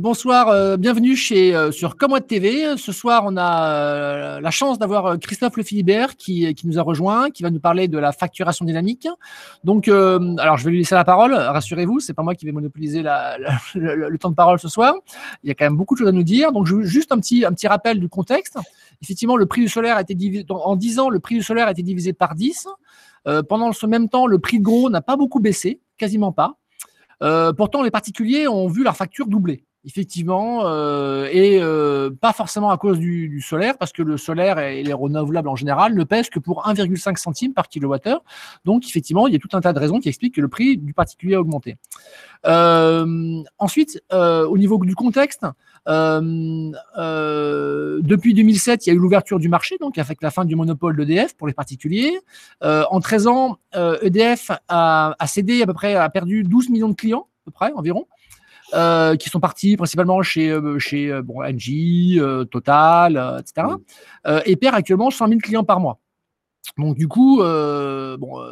Bonsoir, euh, bienvenue chez euh, sur Comweb TV. Ce soir, on a euh, la chance d'avoir Christophe Le Philibert qui, nous a rejoint, qui va nous parler de la facturation dynamique. Donc, alors je vais lui laisser la parole. Rassurez-vous, c'est pas moi qui vais monopoliser le, temps de parole ce soir. Il y a quand même beaucoup de choses à nous dire. Donc, je, juste un petit un petit rappel du contexte. Effectivement, le prix du solaire a été divisé en 10 ans. Le prix du solaire a été divisé par 10. pendant ce même temps, le prix de gros n'a pas beaucoup baissé, quasiment pas. pourtant, les particuliers ont vu leur facture doubler effectivement, euh, et euh, pas forcément à cause du, solaire, parce que le solaire et les renouvelables en général ne pèsent que pour 1,5 centime par kilowattheure. Donc, effectivement, il y a tout un tas de raisons qui expliquent que le prix du particulier a augmenté. Euh, ensuite, au niveau du contexte, depuis 2007, il y a eu l'ouverture du marché, donc avec la fin du monopole d'EDF pour les particuliers. en 13 ans, EDF a, a cédé à peu près, a perdu 12 millions de clients, à peu près environ. Euh, qui sont partis principalement chez, euh, chez euh, bon, Engie, Total, etc. et perd actuellement 100 000 clients par mois. Donc du coup, bon,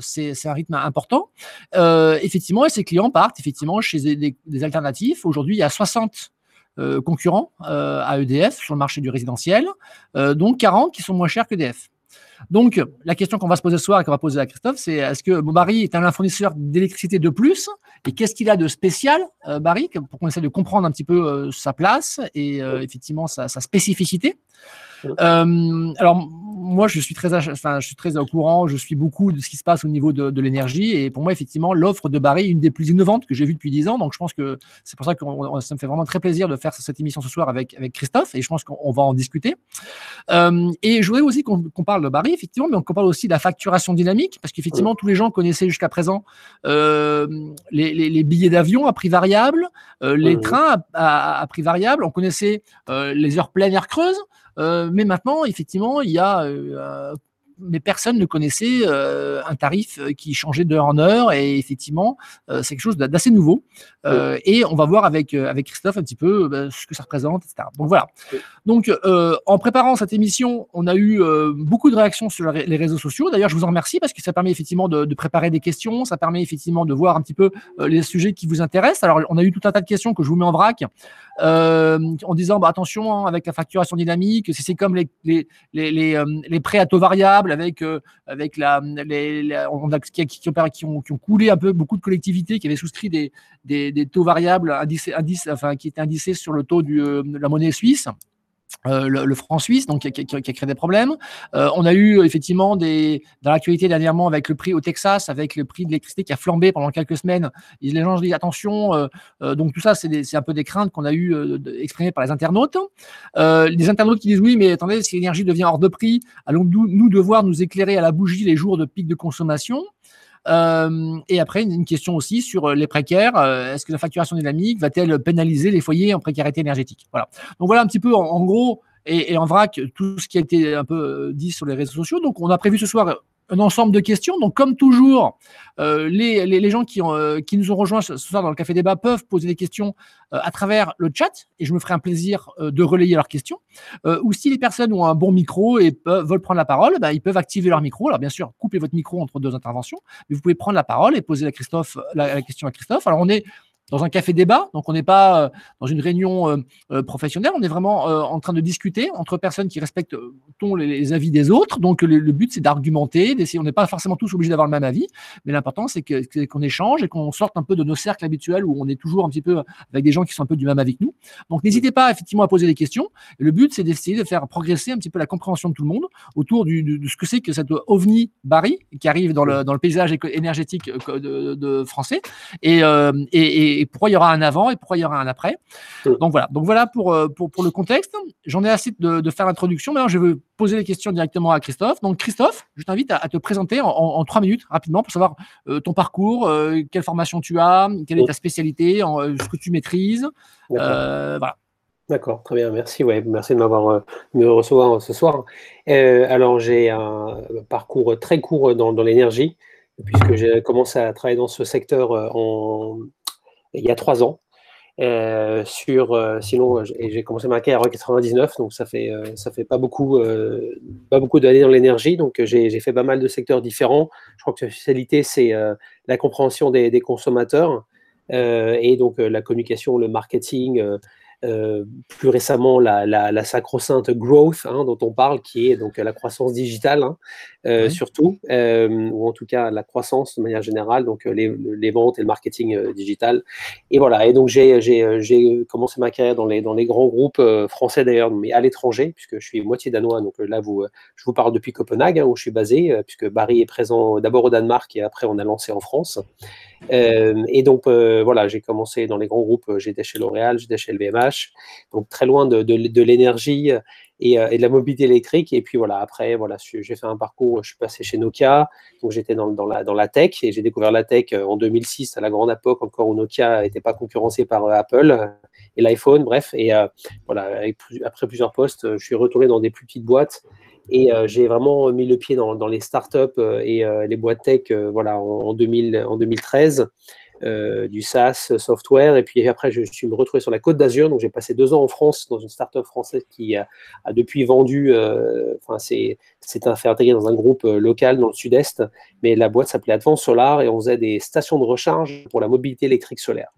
c'est un rythme important. effectivement, et ces clients partent effectivement chez des, des alternatifs. Aujourd'hui, il y a 60 concurrents à EDF sur le marché du résidentiel, donc 40 qui sont moins chers qu'EDF. Donc, la question qu'on va se poser ce soir et qu'on va poser à Christophe, c'est est-ce que Barry est un fournisseur d'électricité de plus Et qu'est-ce qu'il a de spécial, euh, Barry, pour qu'on essaie de comprendre un petit peu euh, sa place et euh, effectivement sa, spécificité? Alors, moi, je suis, très, enfin, je suis très au courant, je suis beaucoup de ce qui se passe au niveau de, l'énergie. Et pour moi, effectivement, l'offre de Barry est une des plus innovantes que j'ai vues depuis 10 ans. Donc, je pense que c'est pour ça que ça me fait vraiment très plaisir de faire cette émission ce soir avec, avec Christophe. Et je pense qu'on va en discuter. Euh, et je voudrais aussi qu'on parle de Barry, effectivement, mais qu'on parle aussi de la facturation dynamique. Parce qu'effectivement, tous les gens connaissaient jusqu'à présent euh, les, billets d'avion à prix variable, euh, les trains à, à, prix variable. On connaissait les heures pleines, heures creuses. Euh, mais maintenant, effectivement, il y a euh, mais personne ne connaissait euh, un tarif qui changeait d'heure en heure. Et effectivement, c'est quelque chose d'assez nouveau. Et on va voir avec, avec Christophe un petit peu bah, ce que ça représente, etc. Donc voilà. Donc en préparant cette émission, on a eu beaucoup de réactions sur les réseaux sociaux. D'ailleurs, je vous en remercie parce que ça permet effectivement de, de, préparer des questions. Ça permet effectivement de voir un petit peu les sujets qui vous intéressent. Alors, on a eu tout un tas de questions que je vous mets en vrac. en disant bah, attention hein, avec la facturation dynamique, si c'est comme les, les, les, les prêts à taux variable avec, euh, avec la, les, on a, qui, qui, ont, qui, ont, coulé un peu beaucoup de collectivités qui avaient souscrit des, des, des taux variables indice, indice, enfin, qui étaient indicés sur le taux de euh, la monnaie suisse. Euh, le, franc suisse, donc qui, a créé des problèmes. Euh, on a eu effectivement des dans l'actualité dernièrement avec le prix au Texas, avec le prix de l'électricité qui a flambé pendant quelques semaines. Les gens disent attention. Donc tout ça, c'est un peu des craintes qu'on a eu exprimées par les internautes. les internautes qui disent oui, mais attendez, si l'énergie devient hors de prix, allons-nous nous devoir nous éclairer à la bougie les jours de pic de consommation? Euh, et après, une question aussi sur euh, les précaires. Euh, est-ce que la facturation dynamique va-t-elle pénaliser les foyers en précarité énergétique? Voilà. Donc voilà un petit peu en, gros et, et, en vrac tout ce qui a été un peu dit sur les réseaux sociaux. Donc on a prévu ce soir un ensemble de questions. Donc, comme toujours, euh, les, les, gens qui, euh, qui nous ont rejoints ce soir dans le Café Débat peuvent poser des questions euh, à travers le chat et je me ferai un plaisir de relayer leurs questions. ou si les personnes ont un bon micro et veulent prendre la parole, bah, ils peuvent activer leur micro. Alors, bien sûr, coupez votre micro entre deux interventions, mais vous pouvez prendre la parole et poser la, Christophe, la question à Christophe. Alors, on est dans un café débat. Donc, on n'est pas euh, dans une réunion euh, euh, professionnelle. On est vraiment en train de discuter entre personnes qui respectent les, avis des autres. Donc, le, but, c'est d'argumenter, d'essayer. On n'est pas forcément tous obligés d'avoir le même avis, mais l'important, c'est qu'on échange et qu'on sorte un peu de nos cercles habituels où on est toujours un petit peu avec des gens qui sont un peu du même que nous. Donc, n'hésitez pas effectivement à poser des questions. le but, c'est d'essayer de faire progresser un petit peu la compréhension de tout le monde autour du, de, ce que c'est que cette ovni Barry qui arrive dans le, dans le paysage énergétique de, de français et, et, et et pourquoi il y aura un avant et pourquoi il y aura un après. Donc voilà, donc voilà pour, euh, pour, pour le contexte. J'en ai assez de, de faire l'introduction. Maintenant, je vais poser les questions directement à Christophe. Donc Christophe, je t'invite à, te présenter en, trois minutes rapidement pour savoir euh, ton parcours, euh, quelle formation tu as, quelle est ta spécialité, ce que tu maîtrises. voilà. D'accord, très bien, merci. Ouais, merci de m'avoir me recevoir ce soir. alors j'ai un parcours très court dans, dans l'énergie, puisque j'ai commencé à travailler dans ce secteur en il y a trois ans. Euh, sur, euh, sinon, j'ai commencé ma carrière en 99, donc ça fait, euh, ça fait pas beaucoup, pas beaucoup d'années dans l'énergie. Donc j'ai fait pas mal de secteurs différents. Je crois que la spécialité, c'est la compréhension des, consommateurs. et donc la communication, le marketing, euh, plus récemment la, la, sacro-sainte growth hein, dont on parle, qui est donc la croissance digitale hein, euh, surtout, euh, ou en tout cas la croissance de manière générale, donc les, les ventes et le marketing digital. Et voilà, et donc j'ai commencé ma carrière dans les, dans les grands groupes français d'ailleurs, mais à l'étranger, puisque je suis moitié danois, donc là vous, je vous parle depuis Copenhague, hein, où je suis basé, puisque Barry est présent d'abord au Danemark et après on a lancé en France. et donc voilà, j'ai commencé dans les grands groupes, j'étais chez L'Oréal, j'étais chez LVMH, donc très loin de, l'énergie euh, et, de la mobilité électrique. Et puis voilà, après, voilà, j'ai fait un parcours, je suis passé chez Nokia, donc j'étais dans, la, dans la tech et j'ai découvert la tech euh, en 2006, à la grande époque encore où Nokia n'était pas concurrencé par euh, Apple et l'iPhone, bref. Et voilà, après plusieurs postes, je suis retourné dans des plus petites boîtes. Et j'ai vraiment mis le pied dans, les startups et les boîtes tech voilà, en, 2000, en 2013. Euh, du SaaS software. Et puis après, je suis me retrouvé sur la côte d'Azur. Donc, j'ai passé deux ans en France dans une startup française qui a, depuis vendu, euh, enfin, c'est fait intégrer dans un groupe euh, local dans le sud-est. Mais la boîte s'appelait Advance Solar et on faisait des stations de recharge pour la mobilité électrique solaire.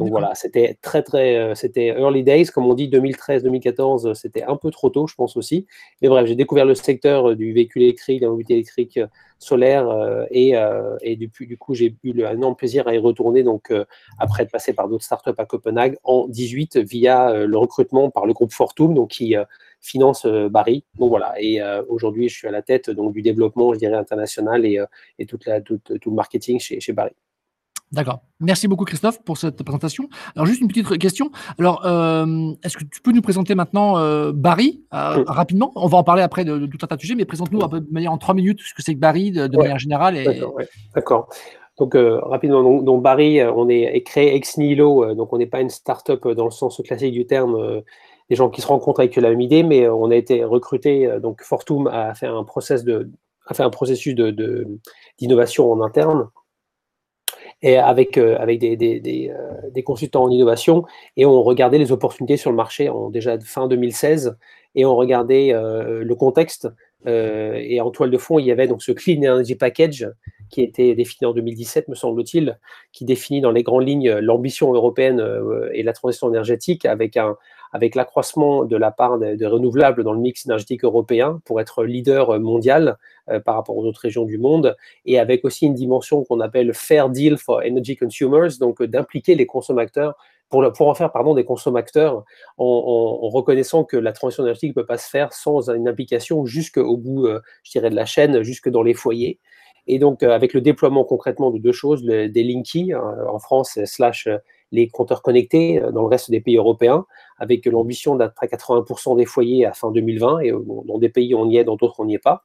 Donc voilà, c'était très très, c'était early days, comme on dit, 2013-2014, c'était un peu trop tôt, je pense aussi. Mais bref, j'ai découvert le secteur du véhicule électrique, de la mobilité électrique solaire euh, et, euh, et depuis, du coup, j'ai eu un énorme plaisir à y retourner. Donc, euh, après être passé par d'autres startups à Copenhague en 18 via le recrutement par le groupe Fortum, donc qui finance Barry. Donc voilà, et aujourd'hui, je suis à la tête donc, du développement, je dirais, international et, et toute la, tout, tout, le marketing chez, chez Barry. D'accord. Merci beaucoup Christophe pour cette présentation. Alors juste une petite question. Alors euh, est-ce que tu peux nous présenter maintenant euh, Barry euh, rapidement? On va en parler après de, tout un tas de sujets, mais présente-nous un peu de manière en trois minutes ce que c'est que Barry de, manière générale. Et... D'accord. Donc rapidement, donc, Barry, on est, créé ex nihilo, donc on n'est pas une start-up dans le sens classique du terme, des gens qui se rencontrent avec la même idée, mais on a été recruté. donc Fortum a fait un process de, a fait un processus de d'innovation en interne et avec, euh, avec des, des, euh, des, consultants en innovation. Et on regardait les opportunités sur le marché en déjà fin 2016 et on regardait euh, le contexte et en toile de fond il y avait donc ce Clean Energy Package qui était défini en 2017 me semble-t-il, qui définit dans les grandes lignes l'ambition européenne et la transition énergétique avec un, avec l'accroissement de la part de, renouvelables dans le mix énergétique européen pour être leader mondial euh, par rapport aux autres régions du monde, et avec aussi une dimension qu'on appelle Fair Deal for Energy Consumers, donc euh, d'impliquer les consommateurs pour, en faire pardon, des consommateurs en, reconnaissant que la transition énergétique ne peut pas se faire sans une implication jusqu'au bout, euh, je dirais, de la chaîne, jusque dans les foyers. Et donc, avec le déploiement concrètement de deux choses, des Linky en France, slash les compteurs connectés dans le reste des pays européens, avec l'ambition d'être à 80% des foyers à fin 2020. Et dans des pays, on y est, dans d'autres, on n'y est pas.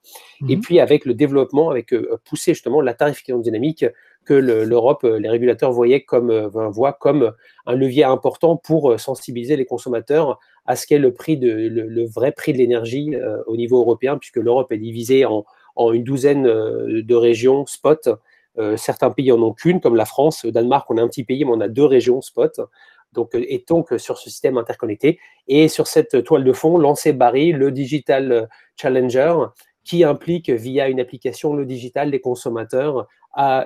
Et mhm. puis avec le développement, avec euh, pousser justement la tarification dynamique que l'Europe, euh, les régulateurs voyaient comme, euh, voient comme un levier important pour sensibiliser les consommateurs à ce qu'est le prix de le, vrai prix de l'énergie au niveau européen, puisque l'Europe est divisée en, en, une douzaine de régions spot. Certains pays en ont qu'une, comme la France. Au Danemark, on a un petit pays, mais on a deux régions spot donc, euh, et donc euh, sur ce système interconnecté. Et sur cette toile de fond, lancer Barry, le Digital euh, Challenger, qui implique via une application le digital des consommateurs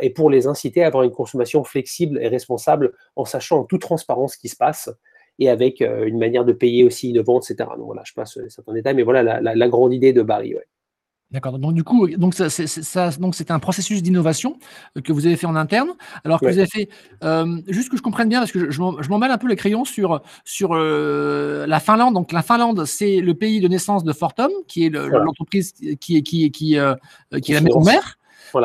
et pour les inciter à avoir une consommation flexible et responsable en sachant en toute transparence ce qui se passe et avec une manière de payer aussi innovante, etc. Donc voilà, je passe certains détails, mais voilà la, grande idée de Barry. D'accord. Donc du coup, donc ça, c'est, ça, donc c'est un processus d'innovation euh, que vous avez fait en interne. Alors que vous avez fait, euh, juste que je comprenne bien, parce que je, je m'emmêle un peu les crayons sur sur euh, la Finlande. Donc la Finlande, c'est le pays de naissance de Fortum, qui est l'entreprise qui est qui est qui, qui est la maison mère,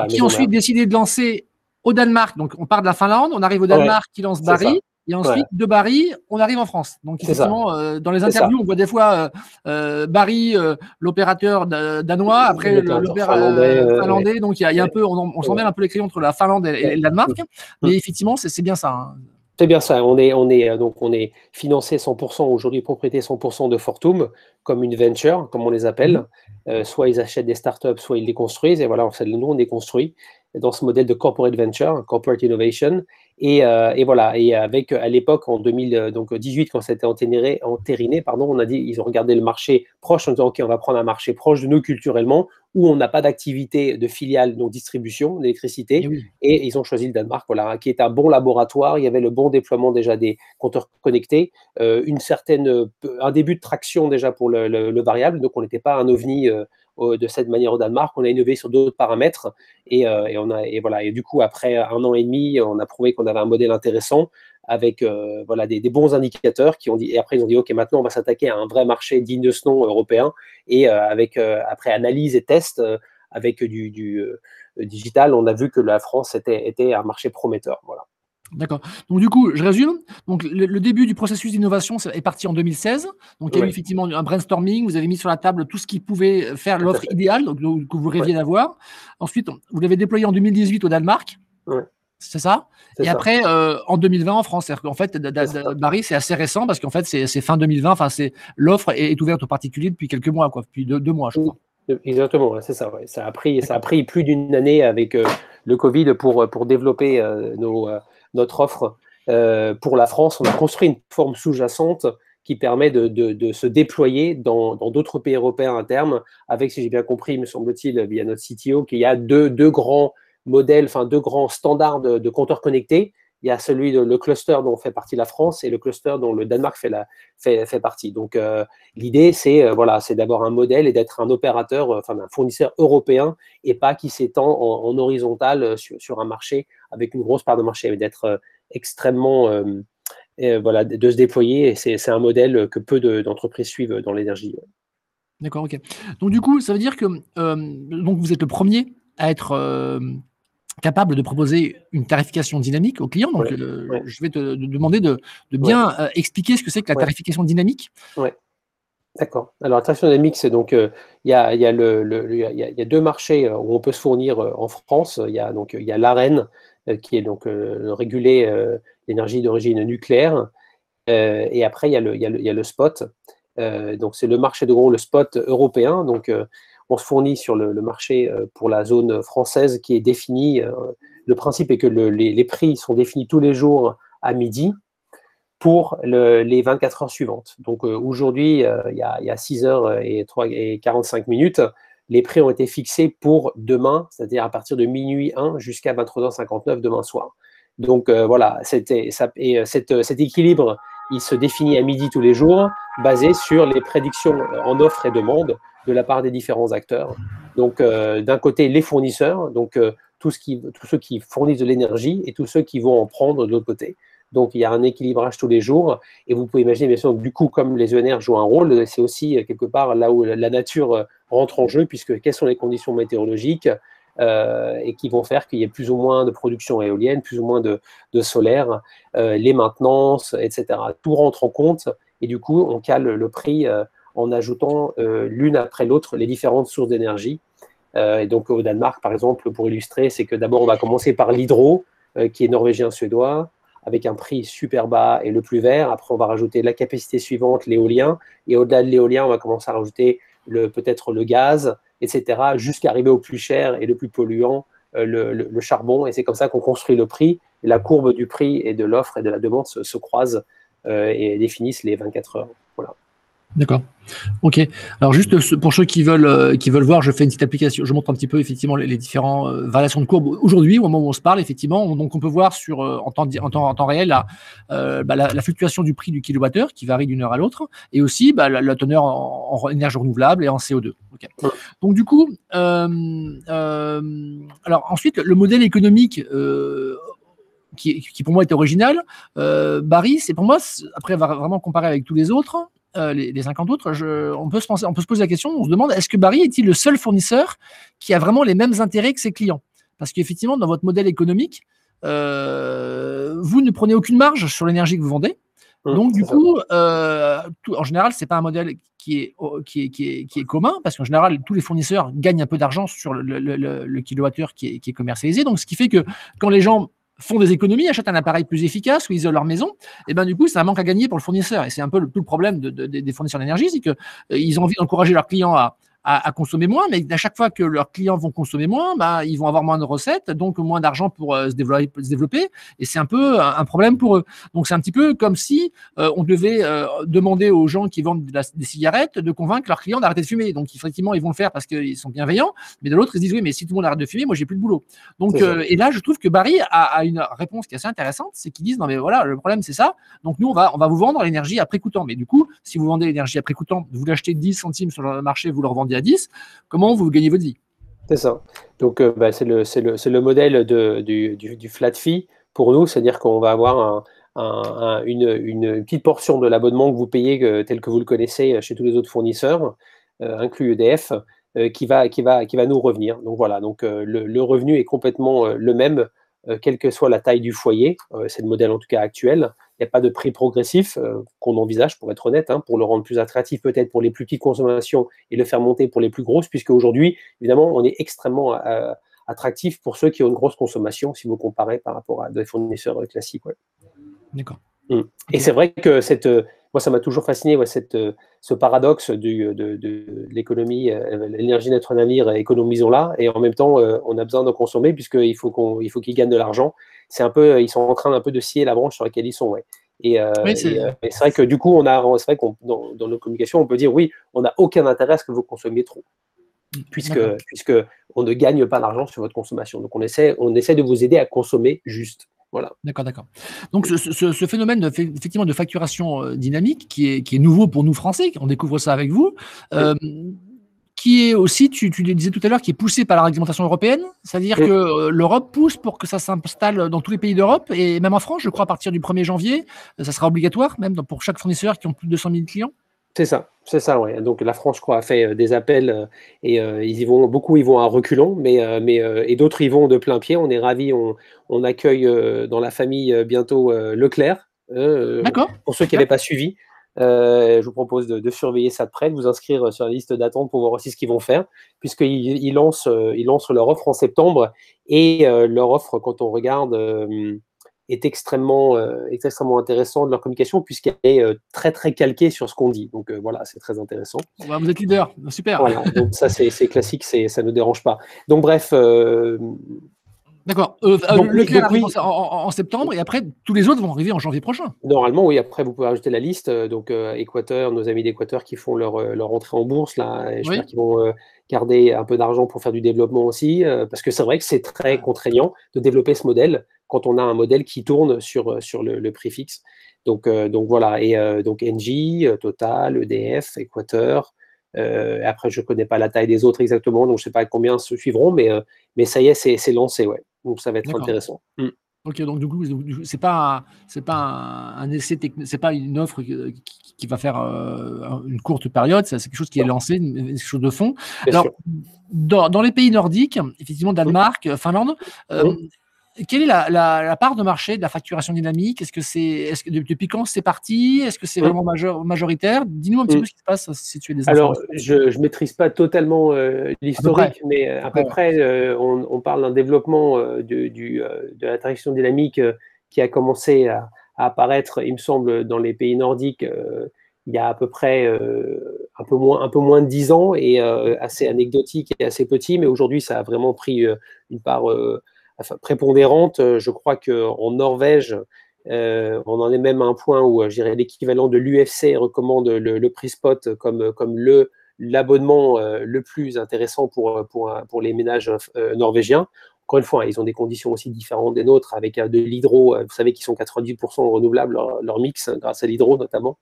qui ensuite décidé de lancer au Danemark. Donc on part de la Finlande, on arrive au Danemark, qui lance Barry. Et ensuite, de Barry, on arrive en France. Donc, effectivement, euh, dans les interviews, on voit des fois euh, euh Barry, euh, l'opérateur danois, après l'opérateur finlandais. Donc, il y, a un peu, on, on s'en mêle un peu les crayons entre la Finlande et, le Danemark. Mais effectivement, c'est bien ça. Hein. C'est bien ça. On est, on est, donc, on est financé 100% aujourd'hui, propriété 100% de Fortum, comme une venture, comme on les appelle. Mmh. soit ils achètent des startups, soit ils les construisent. Et voilà, nous, on est construit. dans ce modèle de corporate venture, corporate innovation. Et, euh, et voilà, et avec à l'époque, en 2018, quand c'était entériné, entériné, pardon, on a dit, ils ont regardé le marché proche en disant, OK, on va prendre un marché proche de nous culturellement, où on n'a pas d'activité de filiale, donc distribution d'électricité. Et, eh et, ils ont choisi le Danemark, voilà, qui est un bon laboratoire. Il y avait le bon déploiement déjà des compteurs connectés, euh, une certaine, un début de traction déjà pour le, le, variable. Donc, on n'était pas un ovni euh, de cette manière au Danemark. On a innové sur d'autres paramètres et, euh, et, on a et voilà et du coup après un an et demi, on a prouvé qu'on avait un modèle intéressant avec euh, voilà des, bons indicateurs qui ont dit et après ils ont dit ok maintenant on va s'attaquer à un vrai marché digne de ce nom européen et euh, avec après analyse et test avec du, du digital, on a vu que la France était, était un marché prometteur. Voilà. D'accord. Donc du coup, je résume. Donc le, début du processus d'innovation est parti en 2016. Donc il y a eu effectivement un brainstorming. Vous avez mis sur la table tout ce qui pouvait faire l'offre idéale donc, que vous rêviez d'avoir. Ensuite, vous l'avez déployé en 2018 au Danemark. C'est ça Et après, euh, en 2020 en France. C'est-à-dire qu'en fait, Marie, c'est assez récent parce qu'en fait, c'est fin 2020. Enfin, c'est l'offre est, ouverte aux particuliers depuis quelques mois, quoi, depuis deux, mois, je crois. Exactement, c'est ça. Ça a pris, ça a pris plus d'une année avec euh, le Covid pour pour développer euh, nos notre offre euh, pour la France. On a construit une forme sous-jacente qui permet de, se déployer dans d'autres pays européens à terme, avec, si j'ai bien compris, me semble-t-il, via notre CTO, qu'il y a deux, grands modèles, enfin deux grands standards de, compteurs connectés. Il y a celui de le cluster dont fait partie la France et le cluster dont le Danemark fait, fait, fait partie. Donc euh, l'idée, c'est euh, voilà, c'est d'avoir un modèle et d'être un opérateur, enfin un fournisseur européen et pas qui s'étend en, horizontal sur, sur, un marché avec une grosse part de marché, d'être euh, extrêmement, euh, voilà, de se déployer. C'est un modèle que peu d'entreprises suivent dans l'énergie. D'accord, ok. Donc du coup, ça veut dire que euh, donc vous êtes le premier à être capable de proposer une tarification dynamique aux clients. Donc, je vais te, demander de, bien expliquer ce que c'est que la tarification dynamique. Oui. D'accord. Alors, la tarification dynamique, c'est donc, il y, a, y, a le, y, a, deux marchés où on peut se fournir en France. Il y a donc il y a l'AREN, euh, qui est donc euh, euh, l'énergie d'origine nucléaire. et après, il y a le spot. donc, c'est le marché de gros, le spot européen. Donc, on se fournit sur le, marché pour la zone française qui est définie. le principe est que les, prix sont définis tous les jours à midi pour le, les 24 heures suivantes. Donc aujourd'hui, il, y a, il y a 6 heures et, 3, et 45 minutes les prix ont été fixés pour demain, c'est-à-dire à partir de minuit 1 jusqu'à 23h59 demain soir. Donc euh, voilà, c'était, et, euh, cet équilibre, il se définit à midi tous les jours, basé sur les prédictions en offre et demande de la part des différents acteurs. Donc euh, d'un côté, les fournisseurs, donc ce qui, tous ceux qui fournissent de l'énergie et tous ceux qui vont en prendre de l'autre côté. Donc, il y a un équilibrage tous les jours. Et vous pouvez imaginer, bien sûr, du coup, comme les ENR jouent un rôle, c'est aussi euh, quelque part là où la nature euh, rentre en jeu, puisque quelles sont les conditions météorologiques euh, et qui vont faire qu'il y ait plus ou moins de production éolienne, plus ou moins de, solaire, les maintenances, etc. Tout rentre en compte et du coup, on cale le prix en ajoutant l'une après l'autre les différentes sources d'énergie. et donc, au Danemark, par exemple, pour illustrer, c'est que d'abord, on va commencer par l'hydro, qui est norvégien-suédois avec un prix super bas et le plus vert. Après, on va rajouter la capacité suivante, l'éolien. Et au-delà de l'éolien, on va commencer à rajouter peut-être le gaz, etc., jusqu'à arriver au plus cher et le plus polluant, euh, le, charbon. Et c'est comme ça qu'on construit le prix. La courbe du prix et de l'offre et de la demande se, se croisent euh, et définissent les 24 heures. D'accord. Ok. Alors juste pour ceux qui veulent euh, qui veulent voir, je fais une petite application. Je montre un petit peu effectivement les, différents différentes euh, variations de courbe aujourd'hui au moment où on se parle effectivement. Donc on peut voir sur euh, en temps en temps, en temps réel bah, la, la, fluctuation du prix du kilowattheure qui varie d'une heure à l'autre et aussi bah, la, teneur en, énergie renouvelable et en CO2. Ok. Donc du coup, alors ensuite le modèle économique. Qui, qui, pour moi est original. Barry, c'est pour moi, après vraiment comparer avec tous les autres, euh, les, 50 autres, on, peut se penser, on peut se poser la question, on se demande, est-ce que Barry est-il le seul fournisseur qui a vraiment les mêmes intérêts que ses clients? Parce qu'effectivement, dans votre modèle économique, euh, vous ne prenez aucune marge sur l'énergie que vous vendez. Mmh, Donc, du coup, euh, en général, ce n'est pas un modèle qui est, qui est, qui est, qui est commun, parce qu'en général, tous les fournisseurs gagnent un peu d'argent sur le, le, kilowattheure qui est, qui est commercialisé. Donc, ce qui fait que quand les gens font des économies, achètent un appareil plus efficace ou isolent leur maison, et ben du coup, c'est un manque à gagner pour le fournisseur. Et c'est un peu le, tout le problème de, des fournisseurs d'énergie, c'est qu'ils euh, ont envie d'encourager leurs clients à, à, consommer moins, mais à chaque fois que leurs clients vont consommer moins, bah, ils vont avoir moins de recettes, donc moins d'argent pour se, développer, se développer. Et c'est un peu un, problème pour eux. Donc c'est un petit peu comme si on devait demander aux gens qui vendent des cigarettes de convaincre leurs clients d'arrêter de fumer. Donc effectivement, ils vont le faire parce qu'ils sont bienveillants, mais de l'autre, ils se disent oui, mais si tout le monde arrête de fumer, moi j'ai plus de boulot. Donc et là, je trouve que Barry a, a une réponse qui est assez intéressante, c'est qu'ils disent non mais voilà, le problème c'est ça. Donc nous on va on va vous vendre l'énergie à prix coûtant. Mais du coup, si vous vendez l'énergie à prix coûtant, vous l'achetez 10 centimes sur le marché, vous le revendez à 10, comment vous gagnez votre vie? C'est ça. Donc euh, bah, c'est le, le, le, modèle de, du, flat fee pour nous, c'est-à-dire qu'on va avoir un, une, petite portion de l'abonnement que vous payez euh, tel que vous le connaissez chez tous les autres fournisseurs, euh, inclus EDF, qui, va, nous revenir. Donc voilà, donc le, le, revenu est complètement le même euh, quelle que soit la taille du foyer. Euh, c'est le modèle en tout cas actuel. Il n'y a pas de prix progressif euh, qu'on envisage, pour être honnête, hein, pour le rendre plus attractif peut-être pour les plus petites consommations et le faire monter pour les plus grosses, puisque aujourd'hui, évidemment, on est extrêmement attractif pour ceux qui ont une grosse consommation, si vous comparez par rapport à des fournisseurs classiques. D'accord. Mmh. Et c'est vrai que cette, moi, ça m'a toujours fasciné, cette, ce paradoxe du, de, de, l'économie, euh, l'énergie notre navire, économisons-la, et en même temps, euh, on a besoin d'en consommer puisqu'il faut qu'on, il faut qu'ils gagnent de l'argent. C'est un peu, ils sont en train un peu de scier la branche sur laquelle ils sont. Ouais. Et, euh, c'est, vrai que du coup, on a, c'est vrai qu'on, dans, nos communications, on peut dire oui, on n'a aucun intérêt à ce que vous consommiez trop, mmh, puisque, puisque on ne gagne pas d'argent sur votre consommation. Donc on essaie, on essaie de vous aider à consommer juste. D'accord, d'accord. Donc ce, phénomène de, effectivement de facturation euh, dynamique qui est, qui est nouveau pour nous Français, on découvre ça avec vous, euh, qui est aussi, tu, tu, le disais tout à l'heure, qui est poussé par la réglementation européenne, c'est-à-dire que euh, l'Europe pousse pour que ça s'installe dans tous les pays d'Europe et même en France, je crois à partir du 1er janvier, ça sera obligatoire même pour chaque fournisseur qui ont plus de 200 000 clients. C'est ça, c'est ça, ouais. Donc la France, je crois, a fait euh, des appels euh, et euh, ils y vont, beaucoup ils vont à reculons, mais, mais et d'autres y vont de plein pied. On est ravis, on, accueille dans la famille bientôt Leclerc. D'accord. Pour ceux qui n'avaient pas suivi, je vous propose de, surveiller ça de près, de vous inscrire sur la liste d'attente pour voir aussi ce qu'ils vont faire, puisqu'ils lancent, ils lancent leur offre en septembre et leur offre, quand on regarde est extrêmement, euh, extrêmement intéressant de leur communication puisqu'elle est euh, très très calquée sur ce qu'on dit. Donc euh, voilà, c'est très intéressant. Bah, vous êtes leader, super. Voilà, donc ça c'est classique, ça ne dérange pas. Donc bref. D'accord. Leclerc arrive en, septembre et après tous les autres vont arriver en janvier prochain. Normalement, oui. Après, vous pouvez rajouter la liste. Donc Équateur, nos amis d'Équateur qui font leur, leur entrée en bourse là, j'espère qu'ils vont garder un peu d'argent pour faire du développement aussi, parce que c'est vrai que c'est très contraignant de développer ce modèle quand on a un modèle qui tourne sur, euh, sur le, prix fixe. Donc, euh, donc voilà, et euh, donc Engie, Total, EDF, Équateur. Après, je ne connais pas la taille des autres exactement, donc je ne sais pas combien se suivront, mais, mais ça y est, c'est lancé, ouais. Donc ça va être intéressant. Mm. Ok, donc du coup, c'est pas c'est pas un, essai technique, c'est pas une offre qui, va faire une courte période, c'est quelque chose qui est lancé, quelque chose de fond. Alors, dans, les pays nordiques, effectivement, Danemark, Finlande, quelle est la, part de marché de la facturation dynamique? Est-ce que c'est, est-ce que depuis quand c'est parti? Est-ce que c'est vraiment majoritaire? Dis-nous un petit peu ce qui se passe si tu es des Alors, je ne maîtrise pas totalement euh, l'historique, mais euh, à peu près, euh, on, parle d'un développement de, du, de la traction dynamique qui a commencé à, apparaître, il me semble, dans les pays nordiques il y a à peu près un, peu moins, un peu moins de 10 ans et assez anecdotique et assez petit, mais aujourd'hui, ça a vraiment pris une part prépondérante. Euh, je crois qu'en Norvège, euh, on en est même à un point où euh, l'équivalent de l'UFC recommande le, prix spot comme, comme le l'abonnement le plus intéressant pour, pour, pour les ménages norvégiens. Encore une fois, ils ont des conditions aussi différentes des nôtres, avec de l'hydro. Vous savez qu'ils sont 90% renouvelables, leur, mix, grâce à l'hydro notamment.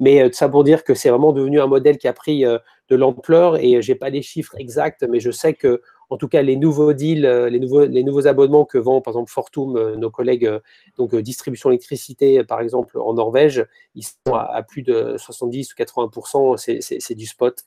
Mais ça pour dire que c'est vraiment devenu un modèle qui a pris de l'ampleur et j'ai pas les chiffres exacts, mais je sais que en tout cas, les nouveaux deals, euh, les nouveaux, abonnements que vend par exemple Fortum, euh, nos collègues euh, donc distribution électricité, par exemple en Norvège, ils sont à, plus de 70 ou 80% c'est du spot.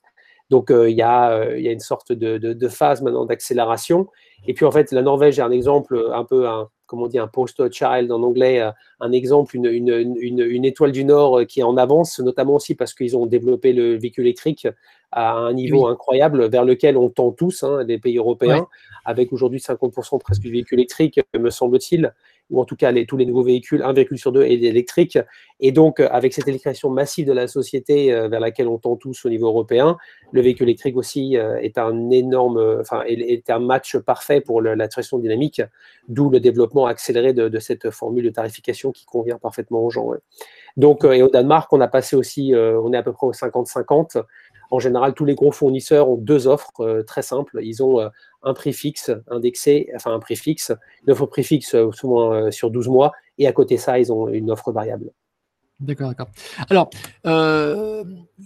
Donc il y, a, une sorte de, phase maintenant d'accélération. Et puis en fait, la Norvège est un exemple un peu un, comment on dit, un post child en anglais, un exemple, une, étoile du Nord qui est en avance, notamment aussi parce qu'ils ont développé le véhicule électrique à un niveau incroyable vers lequel on tend tous, hein, les pays européens, avec aujourd'hui 50% presque du véhicule électrique, me semble-t-il. ou en tout cas les, tous les nouveaux véhicules, un véhicule sur deux est électrique. Et donc, avec cette électrification massive de la société vers laquelle on tend tous au niveau européen, le véhicule électrique aussi est un énorme, enfin, est, un match parfait pour la transition dynamique, d'où le développement accéléré de, cette formule de tarification qui convient parfaitement aux gens. Donc, et au Danemark, on a passé aussi, on est à peu près au 50-50 en général, tous les gros fournisseurs ont deux offres euh, très simples. Ils ont euh, un prix fixe indexé, enfin un prix fixe, une offre prix fixe euh, souvent sur 12 mois, et à côté de ça, ils ont une offre variable. D'accord, d'accord. Alors,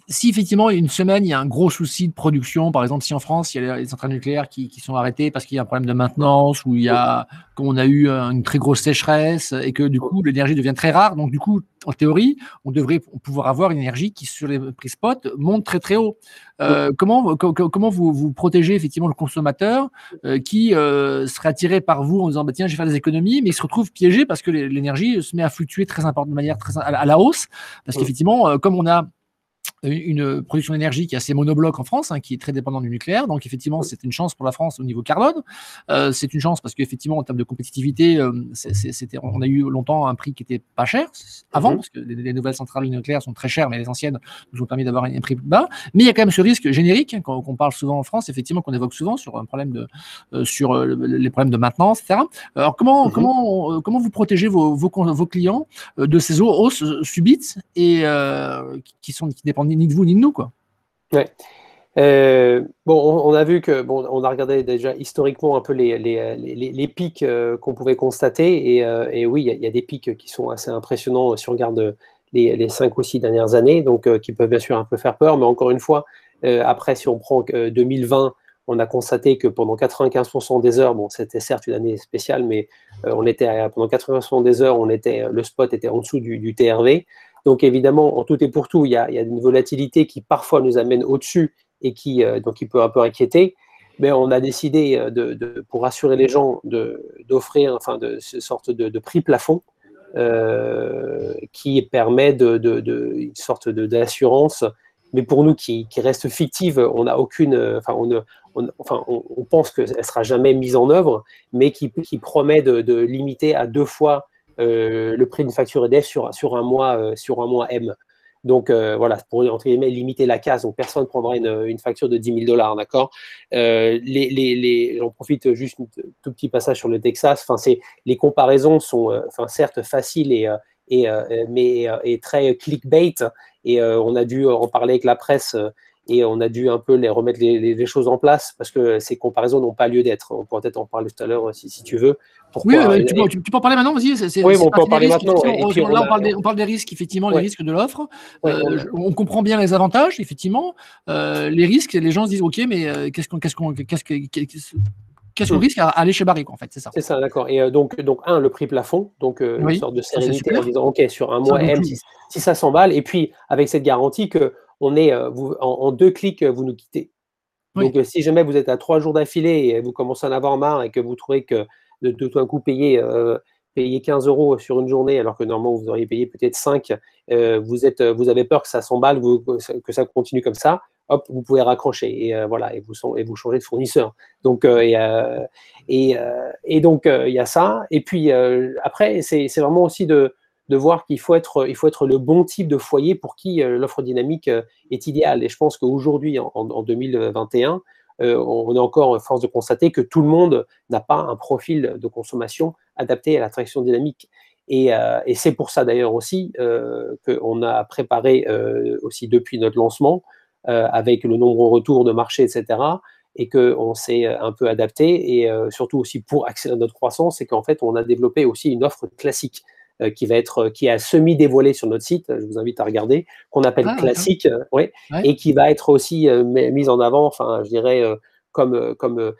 si effectivement, une semaine, il y a un gros souci de production, par exemple, si en France, il y a les centrales nucléaires qui, sont arrêtées parce qu'il y a un problème de maintenance ou il y a, comme on a eu une très grosse sécheresse et que du coup, l'énergie devient très rare, donc du coup, en théorie, on devrait pouvoir avoir une énergie qui, sur les prix spot, monte très très haut. Euh, comment comment vous, vous protégez effectivement le consommateur euh, qui euh, serait attiré par vous en disant bah, tiens, je vais faire des économies, mais il se retrouve piégé parce que l'énergie se met à fluctuer très important, de manière très à la hausse, parce qu'effectivement, comme on a une production d'énergie qui est assez monobloc en France, hein, qui est très dépendante du nucléaire. Donc, effectivement, c'est une chance pour la France au niveau carbone. Euh, c'est une chance parce qu'effectivement, en termes de compétitivité, euh, c'était, on a eu longtemps un prix qui était pas cher avant, mhm. parce que les, nouvelles centrales nucléaires sont très chères, mais les anciennes nous ont permis d'avoir un, prix bas. Mais il y a quand même ce risque générique hein, qu'on parle souvent en France, effectivement, qu'on évoque souvent sur un problème de, euh, sur les problèmes de maintenance, etc. Alors, comment, mhm. comment, comment vous protégez vos, vos, vos clients de ces hausses subites et qui sont qui dépendent ni de vous ni de nous, quoi. Ouais. Euh, bon, on, a vu que, bon, on a regardé déjà historiquement un peu les, pics euh, qu'on pouvait constater, et, euh, oui, il y, a des pics qui sont assez impressionnants si on regarde les, cinq ou six dernières années, donc qui peuvent bien sûr un peu faire peur, mais encore une fois, après, si on prend 2020, on a constaté que pendant 95% des heures, c'était certes une année spéciale, mais on était pendant 95% des heures, on était, le spot était en dessous du TRV. Donc évidemment, en tout et pour tout, il y a, une volatilité qui parfois nous amène au-dessus et qui, euh, donc, peut un peu inquiéter. Mais on a décidé, euh, de, pour rassurer les gens, d'offrir enfin, de, ce sorte de, prix plafond euh, qui permet de, une sorte d'assurance, mais pour nous qui, reste fictive, on n'a aucune, enfin on, enfin, on, pense qu'elle sera jamais mise en œuvre, mais qui, qui promet de, limiter à deux fois le prix d'une facture EDF sur, sur, un mois, euh, sur un mois M. Donc euh, voilà, pour limiter la case, donc personne ne prendra une, facture de 10 000 dollars, d'accord? Les, les, J'en profite juste un tout petit passage sur le Texas. Enfin, c'est les comparaisons sont, enfin certes faciles et, et mais et très clickbait. Et on a dû en parler avec la presse et on a dû un peu les remettre les, choses en place parce que ces comparaisons n'ont pas lieu d'être. On pourra peut-être en parler tout à l'heure si, si, tu veux. oui, tu, peux, tu, peux, en parler maintenant, vas-y. Oui, on peut en parler maintenant. là, on, parle des, on, parle des, risques, effectivement, les risques de l'offre. Euh, on comprend bien les avantages, effectivement. Euh, les risques, les gens se disent, OK, mais euh, qu'est-ce qu'on qu'est-ce qu'on qu'est-ce qu'est-ce qu'on hmm. risque à aller chez Barrick, en fait, c'est ça. C'est ça, d'accord. Et donc, donc, un, le prix plafond, donc une sorte de sérénité en disant, OK, sur un mois M, si, si, ça s'emballe, et puis avec cette garantie que on est euh, vous, en, deux clics, vous nous quittez. Donc, euh, si jamais vous êtes à trois jours d'affilée et vous commencez à en avoir marre et que vous trouvez que de, tout un coup payer, euh, payer 15 euros sur une journée alors que normalement vous auriez payé peut-être 5, vous, êtes, vous avez peur que ça s'emballe, que ça continue comme ça, hop, vous pouvez raccrocher et voilà et vous, et vous changez de fournisseur. Donc et, et, donc il y a ça. Et puis après c'est vraiment aussi de de voir qu'il faut être, il faut être le bon type de foyer pour qui euh, l'offre dynamique euh, est idéale. Et je pense qu'aujourd'hui, en, 2021, euh, on est encore force de constater que tout le monde n'a pas un profil de consommation adapté à la traction dynamique. Et, c'est pour ça d'ailleurs aussi qu'on a préparé aussi depuis notre lancement, avec le nombreux retours de marché, etc., et qu'on s'est un peu adapté, et surtout aussi pour accélérer notre croissance, c'est qu'en fait, on a développé aussi une offre classique. Euh, qui va être qui a semi dévoilé sur notre site. Je vous invite à regarder, qu'on appelle ah, classique, euh, ouais, et qui va être aussi euh, mise en avant. Enfin, je dirais comme comme euh,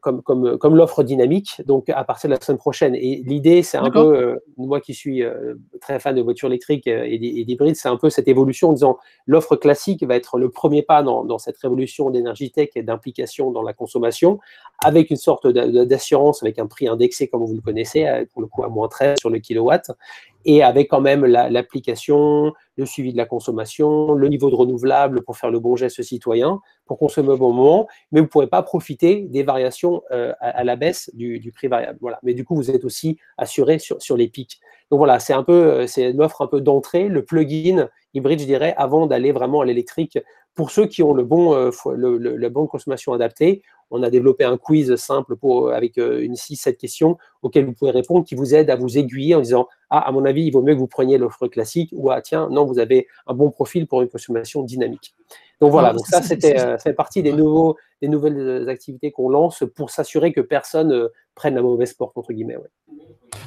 comme, comme, comme l'offre dynamique, donc à partir de la semaine prochaine. Et l'idée, c'est un peu, euh, moi qui suis euh, très fan de voitures électriques et, d'hybrides, c'est un peu cette évolution en disant l'offre classique va être le premier pas dans, dans cette révolution d'énergie tech et d'implication dans la consommation, avec une sorte d'assurance, avec un prix indexé comme vous le connaissez, pour le coup à moins 13 sur le kilowatt. Et avec quand même l'application, le suivi de la consommation, le niveau de renouvelable pour faire le bon geste citoyen, pour consommer au bon moment, mais vous ne pourrez pas profiter des variations euh, à, la baisse du, prix variable. Voilà. Mais du coup, vous êtes aussi assuré sur, sur les pics. Donc voilà, c'est un peu, euh, c'est une offre un peu d'entrée, le plugin hybride, je dirais, avant d'aller vraiment à l'électrique. Pour ceux qui ont le bon, euh, le, la bonne consommation adaptée, on a développé un quiz simple pour, avec une 6-7 questions auxquelles vous pouvez répondre qui vous aide à vous aiguiller en disant Ah, à mon avis, il vaut mieux que vous preniez l'offre classique ou Ah, tiens, non, vous avez un bon profil pour une consommation dynamique. Donc voilà, donc ça, c'était, ça fait partie des, nouveaux, des nouvelles activités qu'on lance pour s'assurer que personne prenne la mauvaise porte, entre guillemets.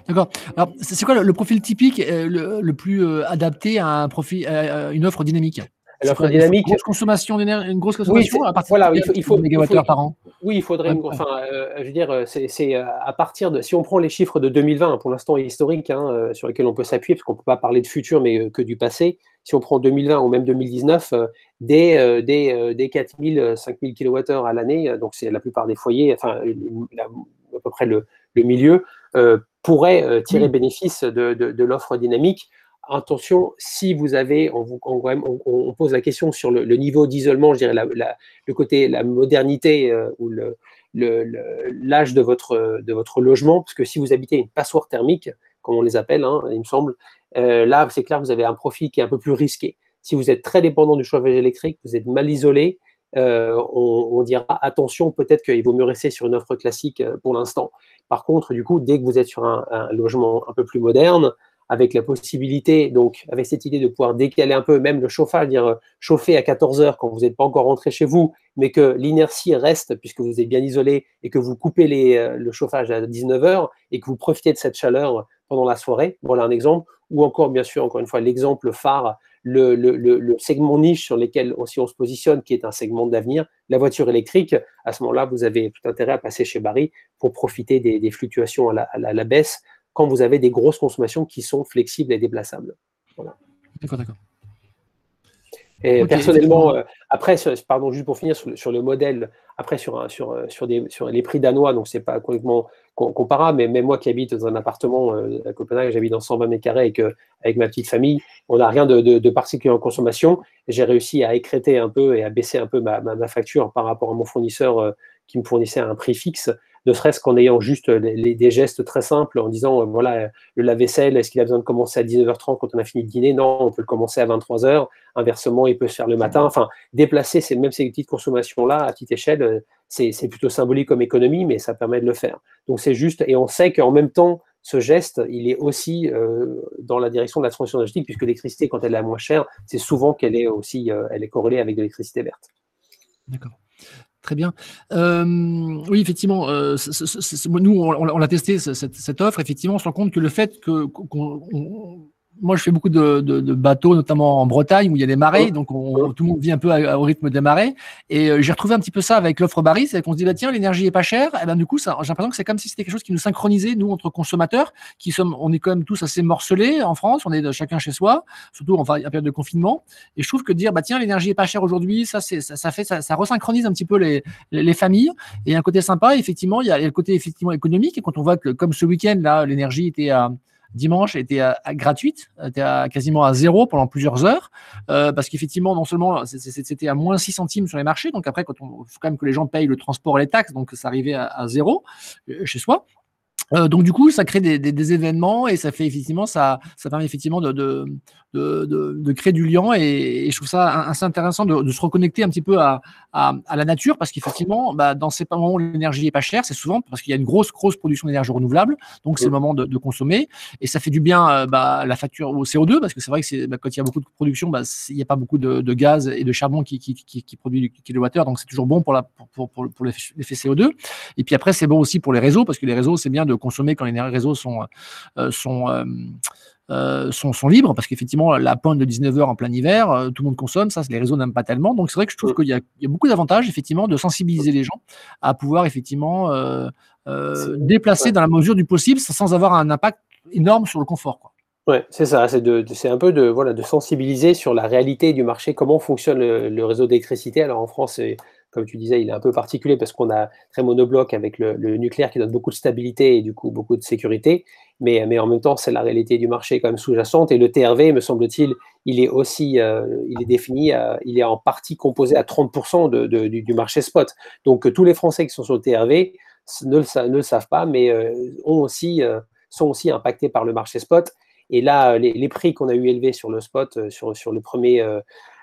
D'accord. Alors, c'est quoi le, profil typique euh, le, plus euh, adapté à, un profil, à une offre dynamique? L'offre dynamique. Une grosse consommation d'énergie, une grosse consommation à partir voilà, de il faut, par an. Oui, il faudrait. enfin, euh, je veux dire, c'est à partir de. Si on prend les chiffres de 2020, pour l'instant historique, hein, sur lesquels on peut s'appuyer, parce qu'on ne peut pas parler de futur, mais que du passé. Si on prend 2020 ou même 2019, des, des, des 4000, 5000 kWh à l'année, donc c'est la plupart des foyers, enfin, à peu près le, le milieu, pourrait euh, tirer bénéfice de, l'offre dynamique. Attention, si vous avez, on, on, pose la question sur le, niveau d'isolement, je dirais le côté, la modernité euh, ou l'âge de, votre, de votre logement, parce que si vous habitez une passoire thermique, comme on les appelle, hein, il me semble, euh, là, c'est clair, vous avez un profil qui est un peu plus risqué. Si vous êtes très dépendant du chauffage électrique, vous êtes mal isolé, on, dira attention, peut-être qu'il vaut mieux rester sur une offre classique pour l'instant. Par contre, du coup, dès que vous êtes sur un, logement un peu plus moderne, avec la possibilité, donc avec cette idée de pouvoir décaler un peu même le chauffage, dire euh, chauffer à 14 heures quand vous n'êtes pas encore rentré chez vous, mais que l'inertie reste puisque vous êtes bien isolé et que vous coupez euh, le chauffage à 19 heures et que vous profitez de cette chaleur pendant la soirée. Voilà un exemple. Ou encore, bien sûr, encore une fois, l'exemple phare, le, segment niche sur lequel on se positionne, qui est un segment d'avenir, la voiture électrique. À ce moment-là, vous avez tout intérêt à passer chez Barry pour profiter des, fluctuations à la, baisse quand vous avez des grosses consommations qui sont flexibles et déplaçables. D'accord, d'accord. Et personnellement, euh, après, pardon, juste pour finir sur le, modèle, après sur, sur, sur, des, sur les prix danois, donc c'est pas complètement comparable, mais même moi qui habite dans un appartement euh, à Copenhague, j'habite dans 120 mètres carrés avec, avec ma petite famille, on n'a rien de, de, particulier en consommation. J'ai réussi à écréter un peu et à baisser un peu ma, ma, facture par rapport à mon fournisseur euh, qui me fournissait un prix fixe ne serait-ce qu'en ayant juste des gestes très simples, en disant, euh, voilà, le lave-vaisselle, est-ce qu'il a besoin de commencer à 19h30 quand on a fini de dîner? Non, on peut le commencer à 23h. Inversement, il peut se faire le matin. Enfin, déplacer ces, même ces petites consommations-là à petite échelle, euh, c'est plutôt symbolique comme économie, mais ça permet de le faire. Donc c'est juste, et on sait qu'en même temps, ce geste, il est aussi euh, dans la direction de la transition énergétique, puisque l'électricité, quand elle est la moins chère, c'est souvent qu'elle est aussi elle est corrélée avec de l'électricité verte. D'accord. Très bien. oui, effectivement, nous, on, l'a testé, cette, offre. Effectivement, on se rend compte que le fait que, moi, je fais beaucoup de, bateaux, notamment en Bretagne, où il y a des marées, donc tout le monde vit un peu au rythme des marées. Et euh, j'ai retrouvé un petit peu ça avec l'offre Barry, c'est qu'on se dit, bah, tiens, l'énergie est pas chère. Et ben, du coup, j'ai l'impression que c'est comme si c'était quelque chose qui nous synchronisait, nous, entre consommateurs, qui sommes, on est quand même tous assez morcelés en France, on est chacun chez soi, surtout en période de confinement. Et je trouve que dire, bah, tiens, l'énergie est pas chère aujourd'hui, ça, ça, fait, ça, resynchronise un petit peu les, les, familles. Et un côté sympa, effectivement, il y a le côté effectivement économique. Et quand on voit que, comme ce week-end, là, l'énergie était à, dimanche était à, gratuite, était à, quasiment à zéro pendant plusieurs heures, euh, parce qu'effectivement, non seulement c'était à moins 6 centimes sur les marchés, donc après, il faut quand même que les gens payent le transport et les taxes, donc ça arrivait à, zéro euh, chez soi. Euh, donc du coup, ça crée des, événements et ça fait effectivement, ça, ça permet effectivement de, de, de, créer du lien et, je trouve ça assez intéressant de, se reconnecter un petit peu à, à, la nature parce qu'effectivement, bah, dans ces moments où l'énergie est pas chère, c'est souvent parce qu'il y a une grosse grosse production d'énergie renouvelable, donc c'est le moment de, consommer et ça fait du bien euh, bah, la facture au CO2 parce que c'est vrai que bah, quand il y a beaucoup de production, il n'y a pas beaucoup de, gaz et de charbon qui, qui, qui, qui produit du kilowattheure, donc c'est toujours bon pour, la, pour, pour, pour l'effet CO2. Et puis après, c'est bon aussi pour les réseaux parce que les réseaux, c'est bien de consommer quand les réseaux sont, euh, sont, euh, euh, sont, sont, libres, parce qu'effectivement, la pointe de 19h en plein hiver, tout le monde consomme, ça, les réseaux n'aiment pas tellement. Donc, c'est vrai que je trouve qu'il y, a beaucoup d'avantages, effectivement, de sensibiliser les gens à pouvoir, effectivement, déplacer dans la mesure du possible sans avoir un impact énorme sur le confort. Quoi. Ouais, c'est ça, c'est un peu de, voilà, de sensibiliser sur la réalité du marché, comment fonctionne le, réseau d'électricité. Alors en France, comme tu disais, il est un peu particulier parce qu'on a très monobloc avec le, nucléaire qui donne beaucoup de stabilité et du coup beaucoup de sécurité. mais, en même temps, c'est la réalité du marché quand même sous-jacente. Et le TRV, me semble-t-il, il est aussi, euh, il est défini, il est en partie composé à 30% de, du, marché spot. Donc tous les Français qui sont sur le TRV ne le, savent pas, mais ont aussi, sont aussi impactés par le marché spot. Et là, les, prix qu'on a eu élevés sur le spot, sur le premier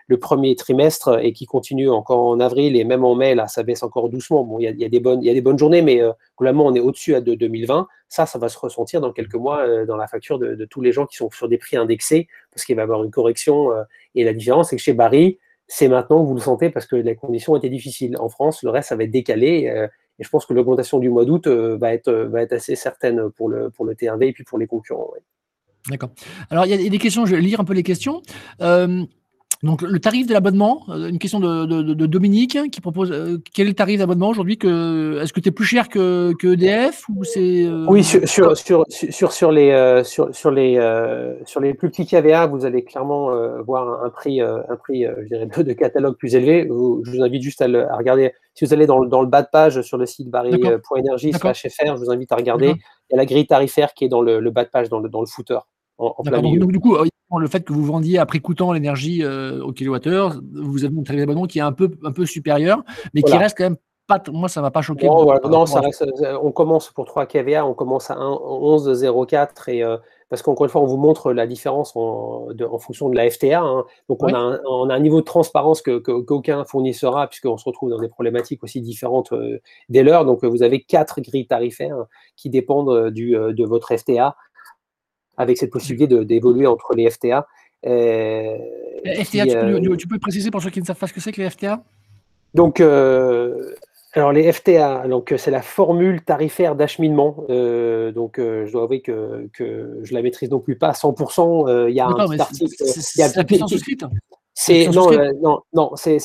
le premier trimestre et qui continue encore en avril et même en mai, là, ça baisse encore doucement. Bon, il y a, des, bonnes, y a des bonnes journées, mais euh, globalement, on est au-dessus de 2020. Ça, ça va se ressentir dans quelques mois euh, dans la facture de, tous les gens qui sont sur des prix indexés parce qu'il va y avoir une correction. Euh, et la différence, c'est que chez Barry, c'est maintenant que vous le sentez parce que les conditions étaient difficiles. En France, le reste, ça va être décalé. et je pense que l'augmentation du mois d'août va, être, assez certaine pour le, pour le TRV et puis pour les concurrents. D'accord. Alors, il y a des questions, je vais lire un peu les questions. Donc le tarif de l'abonnement, euh, une question de, Dominique qui propose euh, quel est le tarif d'abonnement aujourd'hui que est-ce que tu es plus cher que, que EDF ou c'est euh, Oui sur sur, sur, sur, sur les sur, sur les sur les plus petits KVA, vous allez clairement voir un, prix un prix je dirais de, catalogue plus élevé. je vous invite juste à, le, à, regarder si vous allez dans, dans, le bas de page sur le site barry.energie/fr, je vous invite à regarder. Il y a la grille tarifaire qui est dans le, le bas de page dans le dans le footer. En, donc, du coup, le fait que vous vendiez à prix coûtant l'énergie euh, au kilowattheure, vous avez un tarif d'abonnement qui est un peu, un peu supérieur, mais qui reste quand même pas. Moi, ça ne m'a pas choqué. Non, ça reste, euh, on commence pour 3 kVA, on commence à 11,04 et. Euh, parce qu'encore une fois, on vous montre la différence en, en fonction de la FTA. Hein. Donc, on, a un, on, a un, niveau de transparence qu'aucun que, fournisseur puisqu'on se retrouve dans des problématiques aussi différentes dès lors. Donc, vous avez quatre grilles tarifaires qui dépendent du, de votre FTA avec cette possibilité d'évoluer entre les FTA. Euh, FTA, euh, tu, peux, préciser pour ceux qui ne savent pas ce que c'est que les FTA Donc, euh, alors les FTA, donc c'est la formule tarifaire d'acheminement. donc, je dois avouer que, que je la maîtrise non plus pas à 100%. Il y a un article. C'est la puissance souscrite c'est non, euh, non, non, c'est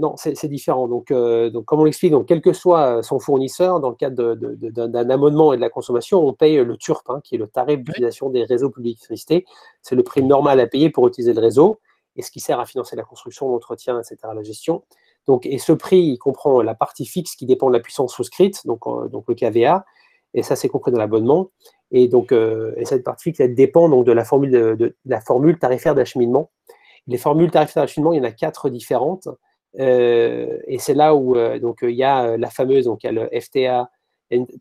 non, c'est différent. Donc, euh, donc, comme on l'explique, donc quel que soit son fournisseur, dans le cadre d'un abonnement et de la consommation, on paye le TURP, hein, qui est le tarif d'utilisation des réseaux publics d'électricité. C'est le prix normal à payer pour utiliser le réseau et ce qui sert à financer la construction, l'entretien, etc., la gestion. Donc, et ce prix, il comprend la partie fixe qui dépend de la puissance souscrite, donc, euh, donc le KVA, et ça c'est compris dans l'abonnement. Et donc, et cette partie fixe, elle dépend donc de la formule, de la formule tarifaire d'acheminement les formules tarifaires d'acheminement, il y en a quatre différentes. Euh, et c'est là où euh, donc il y a euh, la fameuse donc il y a le FTA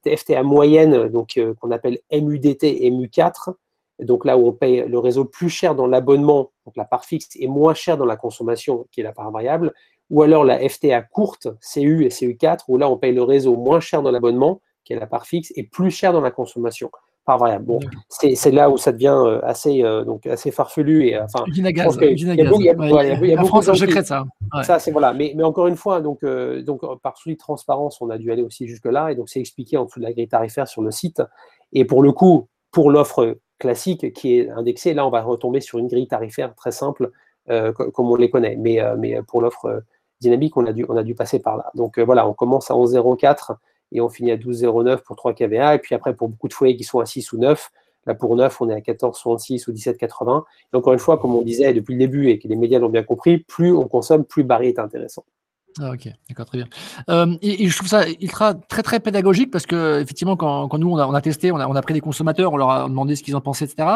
FTA moyenne donc qu'on appelle MUDT et MU4 donc là où on paye le réseau plus cher dans l'abonnement donc la part fixe et moins cher dans la consommation qui est la part variable. Ou alors la FTA courte CU et CU4 où là on paye le réseau moins cher dans l'abonnement qui est la part fixe et plus cher dans la consommation Bon, c'est là où ça devient euh, assez, euh, donc assez farfelu. Et, euh, enfin, il y a beaucoup de ça. Ça, c'est voilà. Mais, mais encore une fois, donc, donc par souci de transparence, on a dû aller aussi jusque-là. Et donc, c'est expliqué en dessous de la grille tarifaire sur le site. Et pour le coup, pour l'offre classique qui est indexée, là, on va retomber sur une grille tarifaire très simple, comme on les connaît. Mais, mais pour l'offre dynamique, on a, dû, on a dû passer par là. Donc voilà, on commence à 11,04 et on finit à 12,09 pour 3 kVA. Et puis après, pour beaucoup de foyers qui sont à 6 ou 9, là pour 9, on est à 14,66 ou 17,80. Et encore une fois, comme on disait depuis le début et que les médias l'ont bien compris, plus on consomme, plus Barry est intéressant. Ah, ok, d'accord, très bien. Euh, et, je trouve ça ultra très très pédagogique parce que effectivement, quand, quand nous on a, on a, testé, on a, on a pris des consommateurs, on leur a demandé ce qu'ils en pensaient, etc.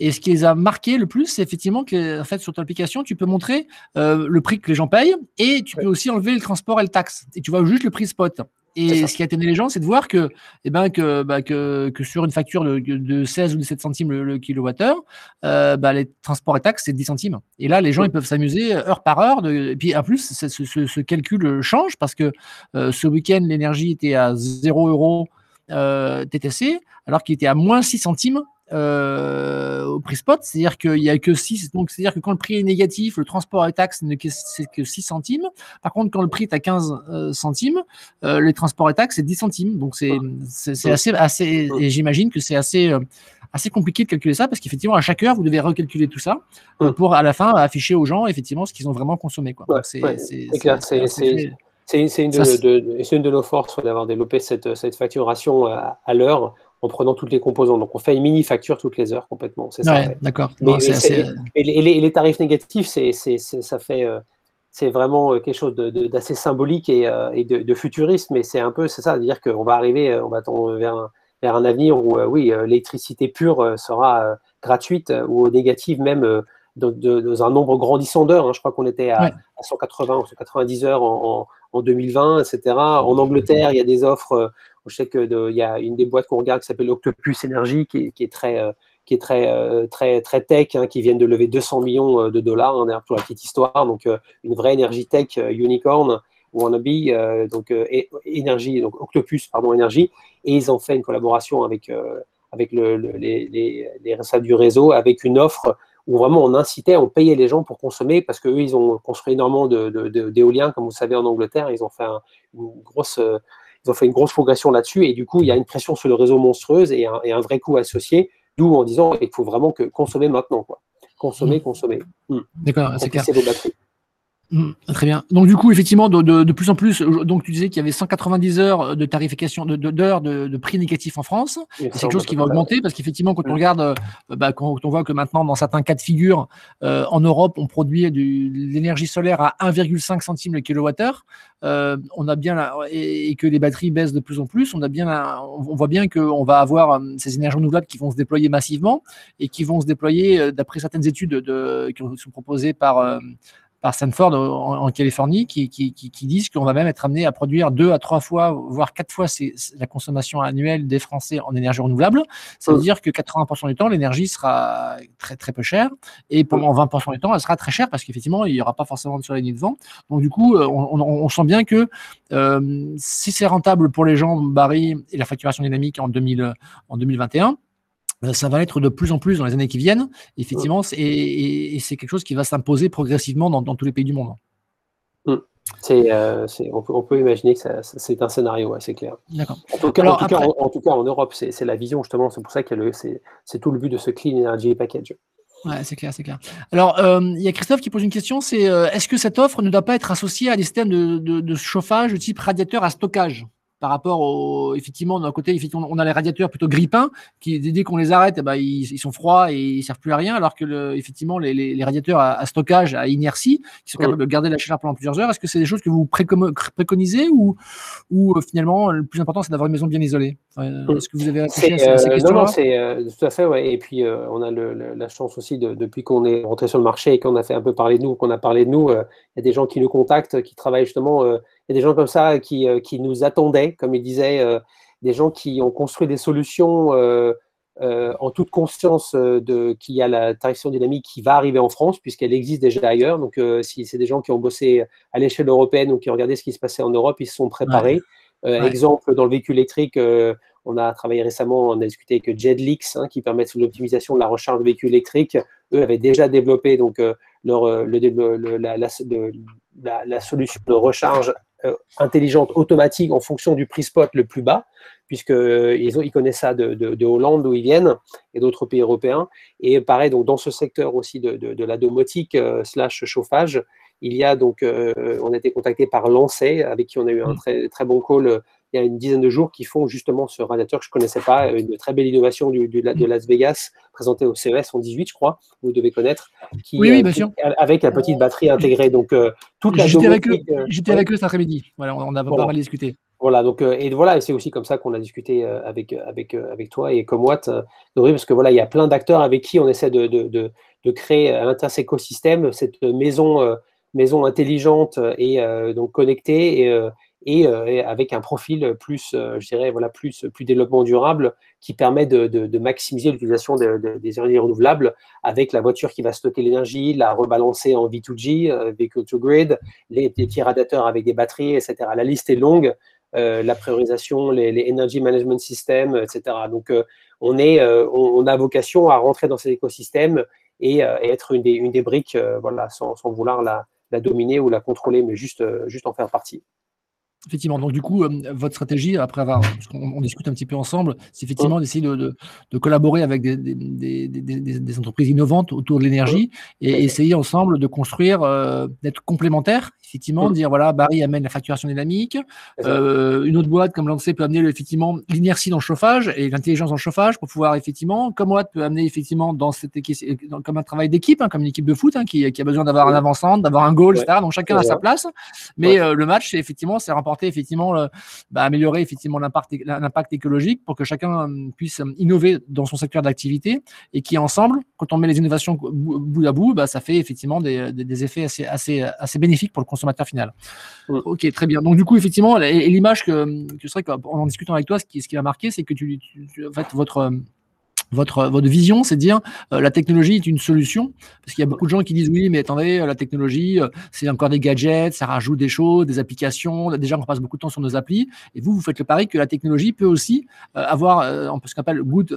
Et ce qui les a marqué le plus, c'est effectivement que en fait sur ton application, tu peux montrer euh, le prix que les gens payent et tu peux aussi enlever le transport et le taxe. Et tu vois juste le prix spot. Et ce qui a étonné les gens, c'est de voir que, eh ben, que, bah, que, que, sur une facture de, de, 16 ou 17 centimes le, kilowattheure, euh, bah, les transports et taxes, c'est 10 centimes. Et là, les gens, ils peuvent s'amuser heure par heure. De, et puis, en plus, ce, ce, calcul change parce que euh, ce week-end, l'énergie était à 0 euros euh, TTC, alors qu'il était à moins 6 centimes euh, au prix spot, c'est-à-dire qu'il n'y a que 6, donc c'est-à-dire que quand le prix est négatif, le transport et taxes, c'est que 6 centimes. Par contre, quand le prix est à 15 euh, centimes, euh, les transports et taxes, c'est 10 centimes. Donc c'est assez, assez, et j'imagine que c'est assez, assez compliqué de calculer ça parce qu'effectivement, à chaque heure, vous devez recalculer tout ça pour à la fin afficher aux gens effectivement ce qu'ils ont vraiment consommé. c'est une, de, une de nos forces d'avoir développé cette, cette facturation à, à l'heure en prenant toutes les composants. Donc on fait une mini facture toutes les heures complètement. C'est ça. d'accord. Et, les, tarifs négatifs, c'est, ça fait, euh, c'est vraiment euh, quelque chose d'assez symbolique et, euh, et de, futuriste, mais c'est un peu, c'est ça, à dire qu'on va arriver, on va vers vers un avenir où, oui, l'électricité pure sera gratuite ou négative même dans, un nombre grandissant d'heures. Hein. Je crois qu'on était à, 180 ou 190 heures en, 2020, etc. En Angleterre, il y a des offres. Je sais qu'il y a une des boîtes qu'on regarde qui s'appelle Octopus Energy, qui, est très qui est très, très, très tech, hein, qui viennent de lever 200 millions de dollars, hein, pour la petite histoire. Donc, une vraie énergie tech unicorn wannabe, euh, donc euh, énergie, donc Octopus, pardon, énergie, et ils ont fait une collaboration avec, euh, avec le, les, les, les du réseau, avec une offre où vraiment on incitait, on payait les gens pour consommer parce qu'eux, ils ont construit énormément d'éoliens, de, comme vous savez, en Angleterre, ils ont fait une grosse ils ont fait une grosse progression là-dessus et du coup, il y a une pression sur le réseau monstrueuse et un, et un vrai coût associé, d'où en disant il faut vraiment que consommer maintenant. Quoi. Consommer, mmh. consommer. Mmh. D'accord, c'est clair. Mm, très bien. Donc du coup, effectivement, de, de, de, plus en plus, donc tu disais qu'il y avait 190 heures de tarification, de, d'heures de, de, prix négatif en France. C'est quelque chose qui va augmenter parce qu'effectivement, quand on regarde, euh, bah, quand on voit que maintenant, dans certains cas de figure, euh, en Europe, on produit de l'énergie solaire à 1,5 centimes le kilowattheure, euh, on a bien et, que les batteries baissent de plus en plus, on a bien, on voit bien qu'on va avoir euh, ces énergies renouvelables qui vont se déployer massivement et qui vont se déployer d'après certaines études de, qui sont proposées par par Stanford en, Californie qui, qui, qui, disent qu'on va même être amené à produire deux à trois fois, voire quatre fois la consommation annuelle des Français en énergie renouvelable. Ça veut dire que 80% du temps, l'énergie sera très très peu chère et pendant 20% du temps, elle sera très chère parce qu'effectivement, il n'y aura pas forcément de soleil de vent. Donc du coup, on, on, sent bien que euh, si c'est rentable pour les gens, Barry et la facturation dynamique en, 2000, en 2021, euh, ça va être de plus en plus dans les années qui viennent, effectivement, et, c'est quelque chose qui va s'imposer progressivement dans, tous les pays du monde. Mm. Euh, on, peut, imaginer que c'est un scénario, c'est clair. En, tout cas, en, Europe, c'est la vision, justement, c'est pour ça que c'est tout le but de ce Clean Energy Package. Ouais, c'est clair, c'est clair. Alors, euh, il y a Christophe qui pose une question, c'est est-ce que cette offre ne doit pas être associée à des systèmes de, de chauffage de type radiateur à stockage? Par rapport au, effectivement, d'un côté, effectivement, on a les radiateurs plutôt grippins, qui, dès qu'on les arrête, eh ben, ils, sont froids et ils servent plus à rien, alors que, le, effectivement, les, les, radiateurs à, stockage, à inertie, qui sont capables de garder la chaleur pendant plusieurs heures, est-ce que c'est des choses que vous préconisez ou, ou euh, finalement, le plus important, c'est d'avoir une maison bien isolée? Est-ce que vous avez réfléchi à ces, questions Non, non, c'est euh, tout à fait, ouais. Et puis, euh, on a le, la chance aussi, de, depuis qu'on est rentré sur le marché et qu'on a fait un peu parler de nous, qu'on a parlé de nous, il y a des gens qui nous contactent, qui travaillent justement y a des gens comme ça qui, euh, qui nous attendaient, comme il disait, euh, des gens qui ont construit des solutions euh, en toute conscience de qu'il y a la tarification dynamique qui va arriver en France, puisqu'elle existe déjà ailleurs. Donc, si c'est des gens qui ont bossé à l'échelle européenne ou qui ont regardé ce qui se passait en Europe, ils se sont préparés. Exemple, dans le véhicule électrique, on a travaillé récemment, on a discuté avec Jedlix, hein, qui permettent l'optimisation de la recharge de véhicules électriques. Eux avaient déjà développé donc, leur, le, la, la, la, solution de recharge intelligente automatique en fonction du prix spot le plus bas, puisqu'ils euh, ils connaissent ça de, de, Hollande où ils viennent et d'autres pays européens. Et pareil, donc dans ce secteur aussi de, de la domotique euh, slash chauffage, il y a donc, on a été contacté par Lancet, avec qui on a eu un mm. très, très bon call il y a une dizaine de jours qui font justement ce radiateur que je ne connaissais pas, une très belle innovation du, de Las Vegas, présentée au CES en 18, je crois, vous devez connaître, qui, oui, bien sûr. avec la petite batterie intégrée. Donc, euh, toute la J'étais avec, eux, euh, j'étais avec eux cet après-midi. Voilà, on a pas mal discuté. Voilà, donc, euh, et voilà, c'est aussi comme ça qu'on a discuté avec, avec, avec toi et comme Watt, parce que voilà, il y a plein d'acteurs avec qui on essaie de, de, de, de créer à l'intérieur cet écosystème, cette maison, maison intelligente et donc connectée. Et, euh, et, avec un profil plus, euh, je dirais, voilà, plus, plus développement durable qui permet de, maximiser l'utilisation des énergies renouvelables avec la voiture qui va stocker l'énergie, la rebalancer en V2G, euh, Vehicle to Grid, les, petits radiateurs avec des batteries, etc. La liste est longue. la priorisation, les, Energy Management Systems, etc. Donc, on, est, on, a vocation à rentrer dans cet écosystème et, être une des, briques, voilà, sans, sans vouloir la, la, dominer ou la contrôler, mais juste, juste en faire partie. Effectivement. Donc, du coup, euh, votre stratégie, après avoir, on, discute un petit peu ensemble, c'est effectivement d'essayer de, collaborer avec des, entreprises innovantes autour de l'énergie et essayer ensemble de construire, euh, d'être complémentaires effectivement, dire voilà, Barry amène la facturation dynamique. Euh, une autre boîte comme Lancet peut amener effectivement l'inertie dans le chauffage et l'intelligence dans le chauffage pour pouvoir effectivement, comme Watt peut amener effectivement dans cette comme un travail d'équipe, hein, comme une équipe de foot hein, qui, a besoin d'avoir un avançant, d'avoir un goal, etc. Donc chacun a sa place. Mais euh, le match, c'est effectivement, c'est remporter effectivement, bah, améliorer effectivement l'impact écologique pour que chacun puisse innover dans son secteur d'activité et qui ensemble, quand on met les innovations bout à bout, bah, ça fait effectivement des, des effets assez, assez, assez bénéfiques pour le consommateur final. Mm. Ok, très bien. Donc du coup, effectivement, l'image que, que c'est vrai qu'en en discutant avec toi, ce qui, ce qui m'a marqué, c'est que tu, en fait, votre votre, votre vision, c'est de dire euh, la technologie est une solution, parce qu'il y a beaucoup de gens qui disent oui, mais attendez, la technologie, euh, c'est encore des gadgets, ça rajoute des choses, des applications. Déjà, on passe beaucoup de temps sur nos applis, et vous, vous faites le pari que la technologie peut aussi euh, avoir, on peut ce qu'on appelle good,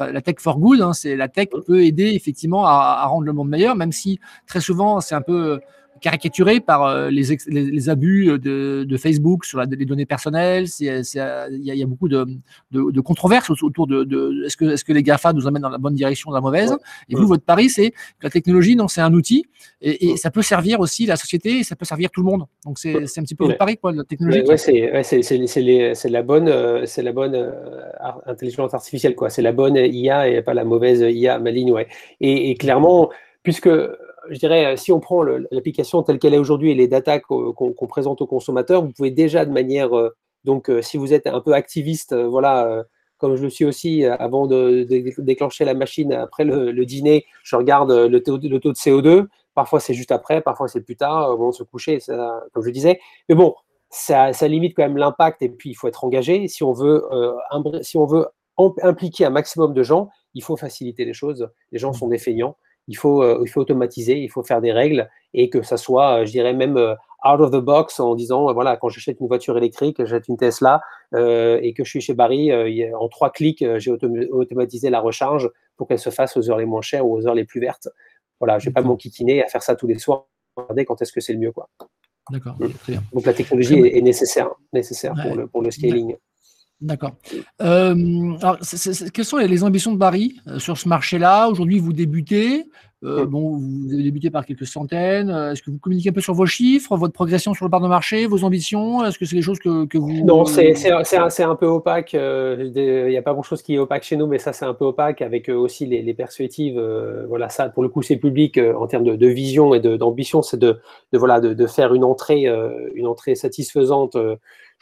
la tech for good. Hein, c'est la tech peut aider effectivement à, à, rendre le monde meilleur, même si très souvent c'est un peu caricaturé par euh, les, les, abus de, Facebook sur les données personnelles. Il y, a beaucoup de, de, controverses autour de, est-ce que, est que les GAFA nous amènent dans la bonne direction ou dans la mauvaise? Et vous, votre pari, c'est que la technologie, non, c'est un outil et, ça peut servir aussi la société et ça peut servir tout le monde. Donc c'est un petit peu votre pari, quoi, la technologie. Ouais, c'est la bonne, c'est la bonne euh, intelligence artificielle, quoi. C'est la bonne IA et pas la mauvaise IA maligne, ouais. Et, et clairement, puisque je dirais, euh, si on prend l'application telle qu'elle est aujourd'hui et les datas qu'on présente aux consommateurs, vous pouvez déjà de manière, euh, donc euh, si vous êtes un peu activiste, voilà, comme je le suis aussi, avant de, déclencher la machine après le, dîner, je regarde le taux, de CO2. Parfois c'est juste après, parfois c'est plus tard, au moment de se coucher, comme je disais. Mais bon, ça, limite quand même l'impact et puis il faut être engagé. Si on veut, si on veut impliquer un maximum de gens, il faut faciliter les choses. Les gens sont défaillants il faut, euh, il faut automatiser, il faut faire des règles et que ça soit, euh, je dirais même euh, out of the box en disant voilà quand j'achète une voiture électrique, j'achète une Tesla et que je suis chez Barry, en trois clics j'ai automatisé la recharge pour qu'elle se fasse aux heures les moins chères ou aux heures les plus vertes. Voilà, je vais pas m'enquiquiner à faire ça tous les soirs. Regardez quand est-ce que c'est le mieux quoi. D'accord. Mm. Donc la technologie est, nécessaire, nécessaire pour, le, pour le scaling. D'accord. Euh, alors, quelles sont les ambitions de Barry euh, sur ce marché-là? Aujourd'hui, vous débutez. Euh, bon, vous avez débuté par quelques centaines. Est-ce que vous communiquez un peu sur vos chiffres, votre progression sur le part de marché, vos ambitions? Est-ce que c'est des choses que, que vous... Non, c'est un, un, peu opaque. Il n'y a pas grand-chose qui est opaque chez nous, mais ça, c'est un peu opaque avec aussi les, les perspectives. voilà, ça, pour le coup, c'est public en termes de, de, vision et d'ambition. C'est de, de, voilà, de, faire une entrée, une entrée satisfaisante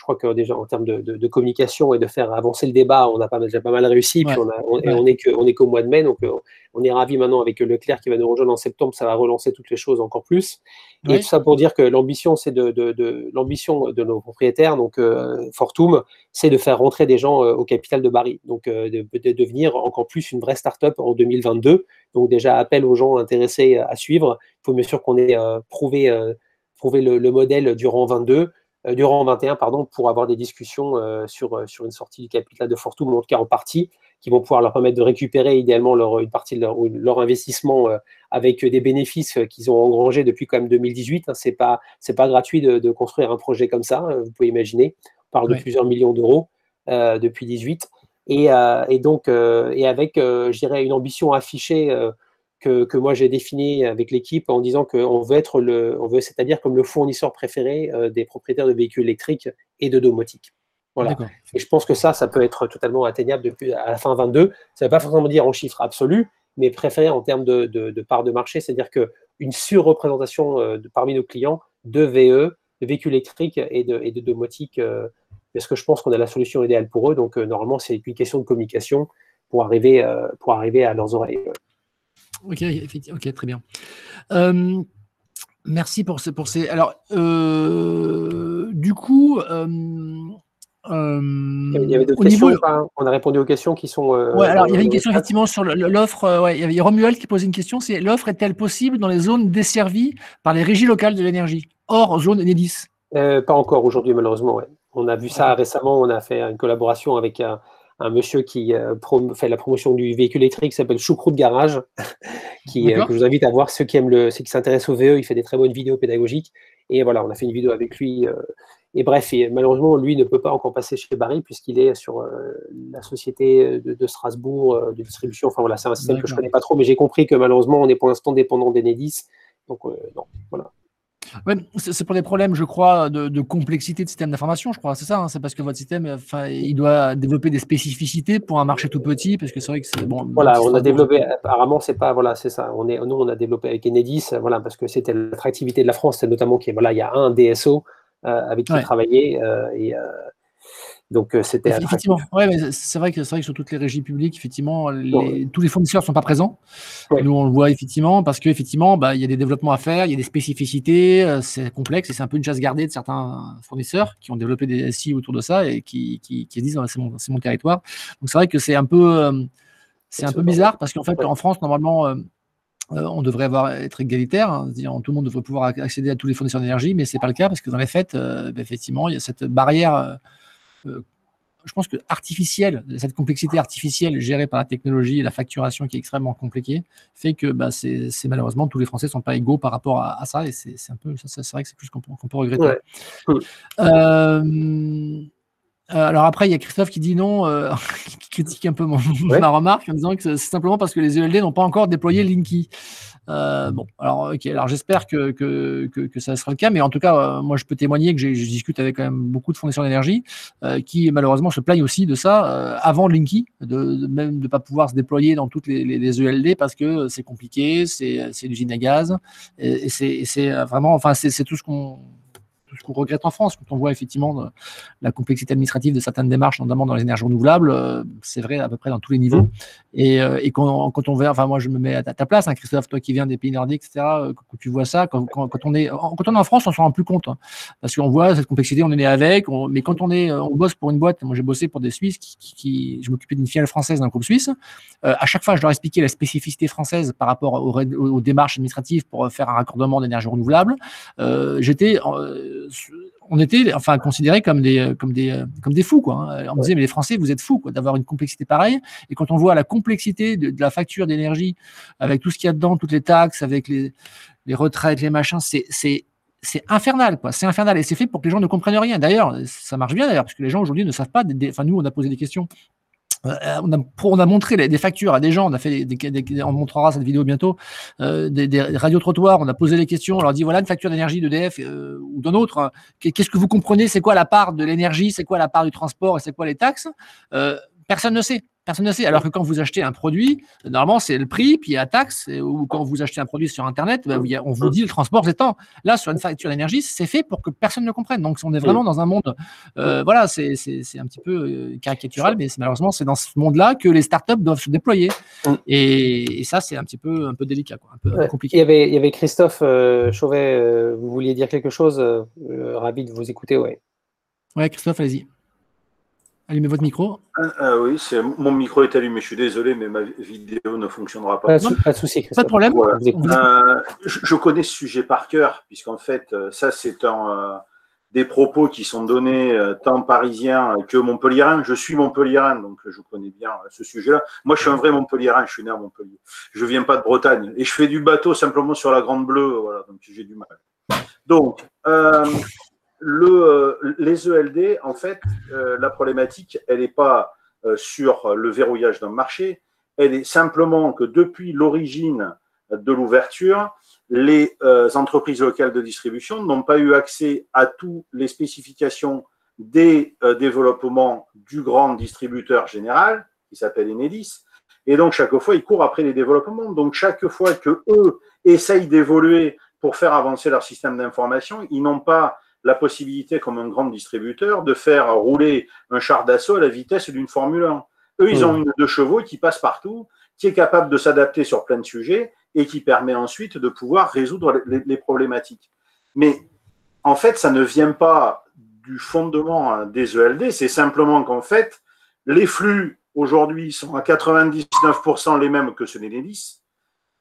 je crois que déjà en termes de, communication et de faire avancer le débat, on a pas, déjà pas mal réussi. Puis on, on, est qu'au mois de mai, donc euh, on est ravi maintenant avec Leclerc qui va nous rejoindre en septembre, ça va relancer toutes les choses encore plus. Et tout ça pour dire que l'ambition, c'est de, l'ambition de nos propriétaires, donc euh, Fortum, c'est de faire rentrer des gens euh, au capital de Barry, donc de, devenir encore plus une vraie start-up en 2022. Donc déjà appel aux gens intéressés à suivre. Il faut bien sûr qu'on ait prouvé, le, le modèle durant 22 euh, durant 21 pardon, pour avoir des discussions euh, sur, euh, sur une sortie du capital de Fortum, en tout cas en partie, qui vont pouvoir leur permettre de récupérer idéalement leur, une partie de leur, leur investissement avec des bénéfices qu'ils ont engrangés depuis quand même 2018. Hein. C'est pas c'est pas gratuit de, de, construire un projet comme ça, hein, vous pouvez imaginer. On parle de plusieurs millions d'euros depuis 18 et, et donc et avec je dirais une ambition affichée que, moi j'ai défini avec l'équipe en disant qu'on veut être le, on veut c'est-à-dire comme le fournisseur préféré euh, des propriétaires de véhicules électriques et de domotique. Voilà. Et je pense que ça, ça peut être totalement atteignable depuis à la fin 22. Ça ne veut pas forcément dire en chiffre absolu, mais préféré en termes de, de, part de marché, c'est-à-dire qu'une surreprésentation euh, de, parmi nos clients de VE, de véhicules électriques et de, et de domotique, euh, parce que je pense qu'on a la solution idéale pour eux? Donc normalement, c'est une question de communication pour arriver, pour arriver à leurs oreilles. Ok, ok, très bien. Euh, merci pour, pour ces. Alors, euh, du coup. Euh, il y avait d'autres questions. On a répondu aux questions qui sont. ouais, alors il y avait une question effectivement sur l'offre. Ouais, il y avait Romuald qui posait une question c'est l'offre est-elle possible dans les zones desservies par les régies locales de l'énergie, hors zone Enedis? Pas encore aujourd'hui, malheureusement. Ouais. On a vu ça récemment. On a fait une collaboration avec un, un monsieur qui euh, fait la promotion du véhicule électrique, s'appelle Choucroute Garage, qui, euh, que je vous invite à voir ceux qui aiment le, ceux qui s'intéressent au VE. Il fait des très bonnes vidéos pédagogiques. Et voilà, on a fait une vidéo avec lui. Euh, et bref, malheureusement, lui ne peut pas encore passer chez Barry puisqu'il est sur la société de, Strasbourg de distribution. Enfin voilà, c'est un système que je ne connais pas trop, mais j'ai compris que malheureusement, on est pour l'instant dépendant d'Enedis. Donc non, voilà. C'est pour des problèmes, je crois, de, complexité de système d'information, je crois. C'est ça, hein, c'est parce que votre système, enfin, il doit développer des spécificités pour un marché tout petit, parce que c'est vrai que c'est bon. Voilà, on a développé. Apparemment, c'est pas voilà, c'est ça. On est, nous, on a développé avec Enedis, voilà, parce que c'était l'attractivité de la France, c'est notamment qu'il voilà, il y a un DSO euh, avec qui travailler euh, et donc euh, c'était effectivement. Ouais, mais c'est vrai que c'est vrai que sur toutes les régies publiques, effectivement, tous les fournisseurs sont pas présents. Nous on le voit effectivement parce qu'effectivement, bah il y a des développements à faire, il y a des spécificités, euh, c'est complexe et c'est un peu une chasse gardée de certains fournisseurs qui ont développé des SI autour de ça et qui, qui, qui disent c'est mon, mon, territoire. Donc c'est vrai que c'est un peu euh, c'est un peu bizarre parce qu'en fait en France normalement on devrait avoir, être égalitaire, hein, tout le monde devrait pouvoir accéder à tous les fournisseurs d'énergie, mais c'est pas le cas parce que dans les faits, bah, effectivement, il y a cette barrière euh, je pense que artificielle, cette complexité artificielle gérée par la technologie et la facturation qui est extrêmement compliquée, fait que bah, c'est malheureusement tous les Français ne sont pas égaux par rapport à, ça, et c'est un peu, c'est vrai que c'est plus qu'on peut, regretter. Euh, alors après, il y a Christophe qui dit non, euh, qui critique un peu mon, ma remarque en disant que c'est simplement parce que les ELD n'ont pas encore déployé Linky. Euh, bon, alors, ok, alors j'espère que, que, que, ça sera le cas, mais en tout cas, euh, moi, je peux témoigner que je discute avec quand même beaucoup de fournisseurs d'énergie euh, qui, malheureusement, se plaignent aussi de ça avant Linky, de, même de ne pas pouvoir se déployer dans toutes les, les, ELD parce que c'est compliqué, c'est l'usine à gaz, et, et c'est vraiment, enfin, c'est tout ce qu'on ce qu'on regrette en France, quand on voit effectivement euh, la complexité administrative de certaines démarches, notamment dans les énergies renouvelables, euh, c'est vrai à peu près dans tous les niveaux. Mmh. Et, euh, et quand, quand, on voit, enfin moi je me mets à ta place, hein, Christophe, toi qui viens des pays nordiques, etc., quand, tu vois ça, quand, quand, on est, quand on est en France, on s'en rend plus compte, hein, parce qu'on voit cette complexité, on est né avec, mais quand on est, on bosse pour une boîte, moi j'ai bossé pour des Suisses, qui, qui, je m'occupais d'une filiale française d'un groupe suisse, à chaque fois je leur expliquais la spécificité française par rapport aux, aux démarches administratives pour faire un raccordement d'énergie renouvelable. J'étais on était enfin considérés comme des comme des comme des fous quoi. Hein. On me disait mais les Français vous êtes fous quoi d'avoir une complexité pareille. Et quand on voit la complexité de, la facture d'énergie avec tout ce qu'il y a dedans, toutes les taxes, avec les, les retraites, les machins, c'est c'est c'est infernal, quoi. C'est infernal et c'est fait pour que les gens ne comprennent rien. D'ailleurs, ça marche bien d'ailleurs parce que les gens aujourd'hui ne savent pas. enfin, nous, on a posé des questions euh, on, a, on a montré des factures à des gens, on a fait des, on montrera cette vidéo bientôt, euh, des, des radios-trottoirs, on a posé les questions, on leur dit voilà une facture d'énergie d'EDF euh, ou d'un autre, qu'est-ce que vous comprenez, c'est quoi la part de l'énergie, c'est quoi la part du transport? Et c'est quoi les taxes? Personne ne sait. Personne ne sait. Alors que quand vous achetez un produit, normalement, c'est le prix, puis il y a la taxe. Ou quand vous achetez un produit sur Internet, ben, on vous dit le transport, c'est tant. Là, sur une facture d'énergie, c'est fait pour que personne ne comprenne. Donc, on est vraiment dans un monde, euh, voilà, c'est un petit peu euh, caricatural, mais malheureusement, c'est dans ce monde-là que les startups doivent se déployer. Et, ça, c'est un petit peu, un peu délicat, quoi, un peu, compliqué. Il y, avait, il y avait Christophe euh, Chauvet, vous vouliez dire quelque chose Ravi de vous écouter, ouais. Ouais, Christophe, allez-y. Allumez votre micro. Ah, ah oui, mon micro est allumé. Je suis désolé, mais ma vidéo ne fonctionnera pas. Pas, de souci. Pas de problème. Euh, je, connais ce sujet par cœur, puisqu'en fait, euh, ça, c'est euh, des propos qui sont donnés tant parisiens que montpelliérains. Je suis montpelliérain, donc je connais bien ce sujet-là. Moi, je suis un vrai montpelliérain. Je suis né à Montpellier. Je viens pas de Bretagne et je fais du bateau simplement sur la Grande Bleue. Voilà, donc j'ai du mal. Donc, euh, les ELD, en fait, euh, la problématique, elle n'est pas euh, sur le verrouillage d'un marché, elle est simplement que depuis l'origine de l'ouverture, les entreprises locales de distribution n'ont pas eu accès à toutes les spécifications des développements du grand distributeur général, qui s'appelle Enedis. Et donc, chaque fois, ils courent après les développements. Donc, chaque fois que eux essayent d'évoluer pour faire avancer leur système d'information, ils n'ont pas la possibilité, comme un grand distributeur, de faire rouler un char d'assaut à la vitesse d'une Formule 1. Eux, ils ont une deux chevaux qui passe partout, qui est capable de s'adapter sur plein de sujets et qui permet ensuite de pouvoir résoudre les, problématiques. Mais en fait, ça ne vient pas du fondement hein, des ELD, c'est simplement qu'en fait, les flux aujourd'hui sont à 99% les mêmes que ce n'est les 10.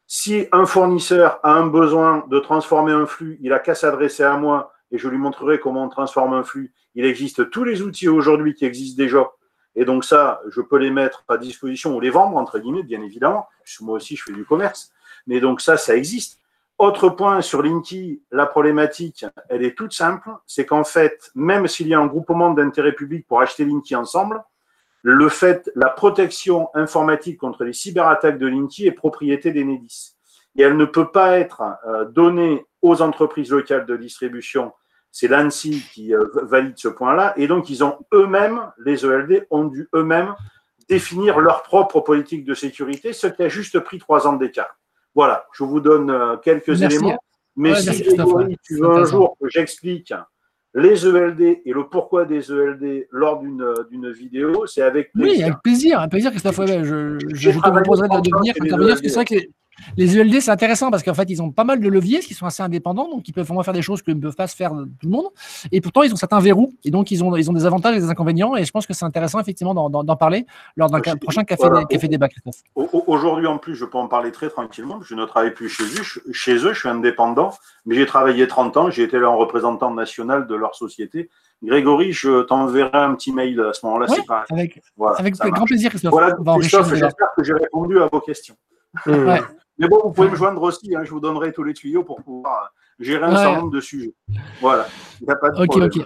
Si un fournisseur a un besoin de transformer un flux, il a qu'à s'adresser à moi et je lui montrerai comment on transforme un flux. Il existe tous les outils aujourd'hui qui existent déjà. Et donc ça, je peux les mettre à disposition ou les vendre, entre guillemets, bien évidemment, moi aussi, je fais du commerce. Mais donc ça, ça existe. Autre point sur Linky, la problématique, elle est toute simple, c'est qu'en fait, même s'il y a un groupement d'intérêt public pour acheter Linky ensemble, le fait, la protection informatique contre les cyberattaques de Linky est propriété d'Enedis. Et elle ne peut pas être euh, donnée aux entreprises locales de distribution. C'est l'ANSI qui euh, valide ce point-là. Et donc, ils ont eux-mêmes, les ELD, ont dû eux-mêmes définir leur propre politique de sécurité, ce qui a juste pris trois ans d'écart. Voilà, je vous donne euh, quelques éléments. Mais si tu veux un jour que j'explique les ELD et le pourquoi des ELD lors d'une vidéo, c'est avec plaisir. Oui, avec plaisir, avec plaisir, Christophe. Je, je, te proposerai de venir intervenir, parce que c'est vrai que les ULD, c'est intéressant parce qu'en fait, ils ont pas mal de leviers, qui sont assez indépendants, donc ils peuvent vraiment faire des choses que ne peuvent pas se faire tout le monde. Et pourtant, ils ont certains verrous, et donc ils ont, ils ont des avantages et des inconvénients. Et je pense que c'est intéressant, effectivement, d'en parler lors d'un prochain café, café débat, Christophe. Aujourd'hui, en plus, je peux en parler très tranquillement. Je ne travaille plus chez eux, chez eux je suis indépendant, mais j'ai travaillé 30 ans, j'ai été leur représentant national de leur société. Grégory, je t'enverrai un petit mail à ce moment-là. avec, avec grand plaisir, Christophe. Voilà, Christophe, j'espère que j'ai répondu à vos questions. Ouais. Mais bon, vous pouvez me joindre aussi, hein, je vous donnerai tous les tuyaux pour pouvoir gérer un certain nombre de sujets. Voilà, il n'y a pas de Ok, ok.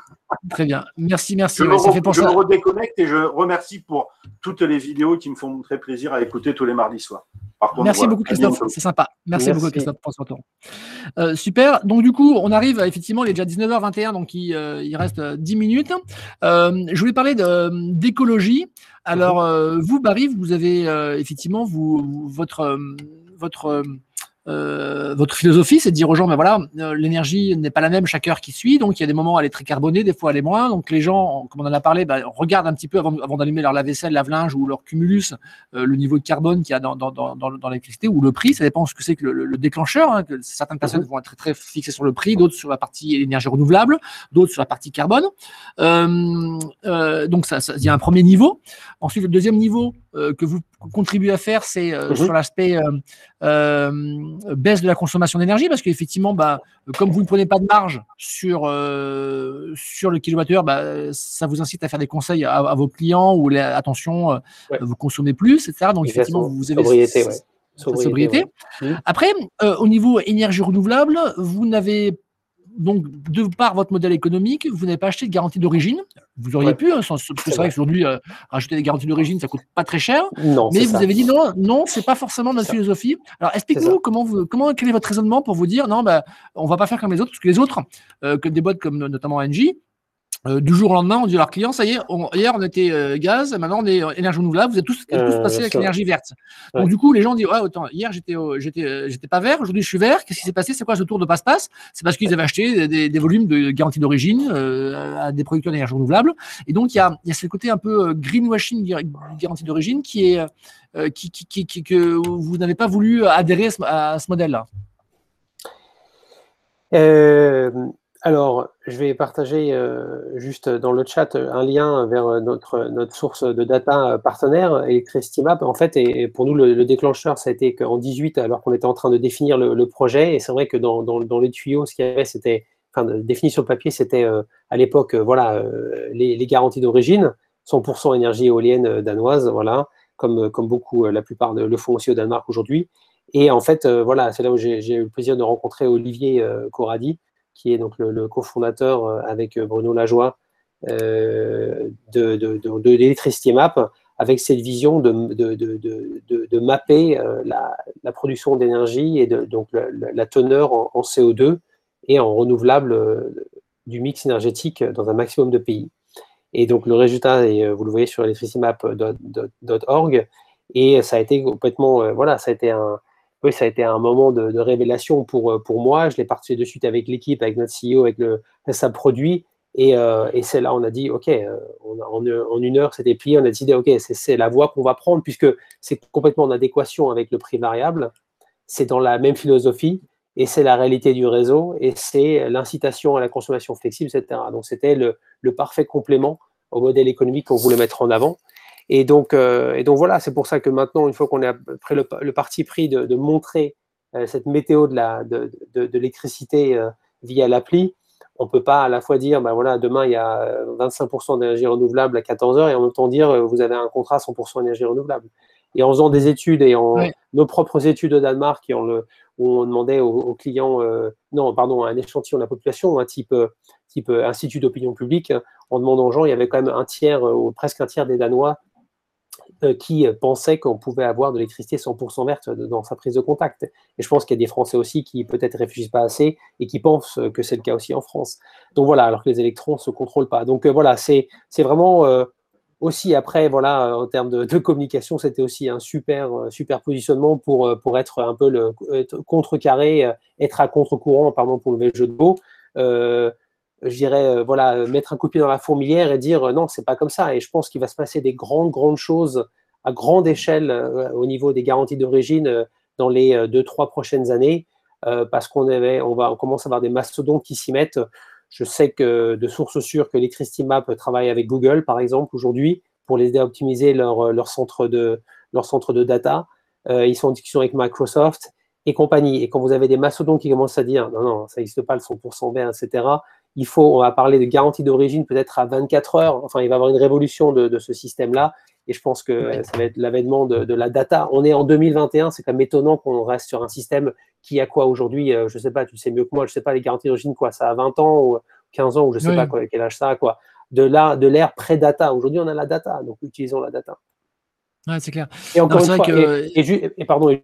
Très bien. Merci, merci. Je, me, redéconnecte et je remercie pour toutes les vidéos qui me font très plaisir à écouter tous les mardis soirs. Merci beaucoup Christophe, c'est sympa. Merci, beaucoup Christophe pour ce retour. Euh, super. Donc du coup, on arrive effectivement, il est déjà 19h21, donc il, euh, reste 10 minutes. Euh, je voulais parler d'écologie. Alors mhm. vous, Barry, vous avez effectivement vous, votre votre euh, euh, votre philosophie, c'est de dire aux gens, ben voilà, euh, l'énergie n'est pas la même chaque heure qui suit, donc il y a des moments où elle est très carbonée, des fois elle est moins. Donc les gens, comme on en a parlé, ben, regardent un petit peu avant, avant d'allumer leur lave-vaisselle, lave-linge ou leur cumulus, le niveau de carbone qu'il y a dans, dans, dans, dans l'électricité ou le prix, ça dépend ce que c'est que le, déclencheur. Hein, que certaines personnes mhm. vont être très, très fixées sur le prix, d'autres sur la partie énergie renouvelable, d'autres sur la partie carbone. donc ça, il y a un premier niveau. Ensuite, le deuxième niveau que vous contribuez à faire, c'est mhm. sur l'aspect euh, baisse de la consommation d'énergie parce qu'effectivement, bah, comme vous ne prenez pas de marge sur, euh, sur le kilowattheure, bah, ça vous incite à faire des conseils à, vos clients ou attention, euh, vous consommez plus, etc. Donc, effectivement, vous avez sobriété. sobriété. Mmh. Après, au niveau énergie renouvelable, vous n'avez donc, de par votre modèle économique, vous n'avez pas acheté de garantie d'origine. Vous auriez pu, hein, parce que c'est vrai qu'aujourd'hui, euh, rajouter des garanties d'origine, ça coûte pas très cher. Non, mais vous avez dit non, non, c'est pas forcément notre philosophie. Alors, expliquez-nous comment vous, comment, quel est votre raisonnement pour vous dire non, bah, on va pas faire comme les autres, parce que les autres, euh, que des boîtes comme notamment NG, euh, du jour au lendemain, on dit à leurs clients, ça y est, hier on était euh, gaz, maintenant on est énergie renouvelable, vous êtes tous, tous euh, passés avec l'énergie verte. Donc du coup, les gens disent, ouais, autant, hier j'étais, j'étais, j'étais pas vert, aujourd'hui je suis vert, qu'est-ce qui s'est passé? C'est quoi ce tour de passe-passe? C'est parce qu'ils avaient acheté des, volumes de garantie d'origine à des producteurs d'énergie renouvelable. Et donc il y a, y a ce côté un peu greenwashing garantie d'origine qui est, qui, qui, qui, que vous n'avez pas voulu adhérer à ce, modèle-là. Alors, je vais partager euh, juste dans le chat un lien vers euh, notre, source de data partenaire, Electricity En fait, et pour nous, le, déclencheur, ça a été qu'en 18, alors qu'on était en train de définir le, projet. Et c'est vrai que dans, dans, les tuyaux, ce qu'il y avait, c'était, enfin, défini sur le papier, c'était euh, à l'époque, voilà, les, garanties d'origine, 100% énergie éolienne danoise, voilà, comme, comme beaucoup, la plupart le font aussi au Danemark aujourd'hui. Et en fait, voilà, c'est là où j'ai eu le plaisir de rencontrer Olivier Corradi, qui est donc le, cofondateur euh, avec euh, Bruno Lajoie euh, de, de, Map, avec cette vision de, de mapper la, production d'énergie et donc la, teneur en, CO2 et en renouvelable du mix énergétique dans un maximum de pays. Et donc le résultat, vous le voyez sur electricitymap.org, et ça a été complètement, voilà, ça a été un, oui, ça a été un moment de, révélation pour, euh, pour moi. Je l'ai partagé de suite avec l'équipe, avec notre CEO, avec le sa produit. Et, euh, et c'est là on a dit, OK, euh, en, une heure, c'était plié. On a décidé, OK, c'est la voie qu'on va prendre puisque c'est complètement en adéquation avec le prix variable. C'est dans la même philosophie et c'est la réalité du réseau et c'est l'incitation à la consommation flexible, etc. Donc, c'était le, le parfait complément au modèle économique qu'on voulait mettre en avant. Et donc, euh, et donc voilà, c'est pour ça que maintenant, une fois qu'on a pris le, parti pris de, montrer euh, cette météo de l'électricité de, de, euh, via l'appli, on ne peut pas à la fois dire, ben voilà, demain il y a 25% d'énergie renouvelable à 14 heures et en même temps dire, vous avez un contrat 100% énergie renouvelable. Et en faisant des études et en nos propres études au Danemark, le, où on demandait aux, clients, non, pardon, un échantillon de la population, un type, type institut d'opinion publique, en demandant aux gens, il y avait quand même un tiers, ou presque un tiers des Danois qui pensaient qu'on pouvait avoir de l'électricité 100% verte dans sa prise de contact. Et je pense qu'il y a des Français aussi qui peut-être réfléchissent pas assez et qui pensent que c'est le cas aussi en France. Donc voilà, alors que les électrons ne se contrôlent pas. Donc voilà, c'est vraiment aussi après, voilà, en termes de, communication, c'était aussi un super, super positionnement pour, pour être un peu le contrecarré, être à contre-courant, pardon pour le jeu de mots. Euh, je dirais, voilà, mettre un coup de pied dans la fourmilière et dire non, c'est pas comme ça. Et je pense qu'il va se passer des grandes, grandes choses à grande échelle au niveau des garanties d'origine dans les deux, trois prochaines années, parce qu'on on va, on commence à avoir des mastodontes qui s'y mettent. Je sais que de sources sûres que Electricity Map travaille avec Google, par exemple, aujourd'hui, pour les aider à optimiser leur, leur, centre, de, leur centre de data. Euh, ils sont en discussion avec Microsoft et compagnie. Et quand vous avez des mastodontes qui commencent à dire non, non, ça n'existe pas le 100% vert, etc., il faut, on va parler de garantie d'origine peut-être à 24 heures. Enfin, il va y avoir une révolution de, de ce système-là. Et je pense que ça va être l'avènement de, de, la data. On est en 2021, c'est quand même étonnant qu'on reste sur un système qui a quoi aujourd'hui euh, Je sais pas, tu sais mieux que moi, je sais pas, les garanties d'origine, quoi, ça a 20 ans ou 15 ans, ou je sais pas quoi, quel âge ça a, quoi. De l'ère de pré-data. Aujourd'hui, on a la data, donc utilisons la data. Ouais, c'est clair. Et encore une fois, et, pardon,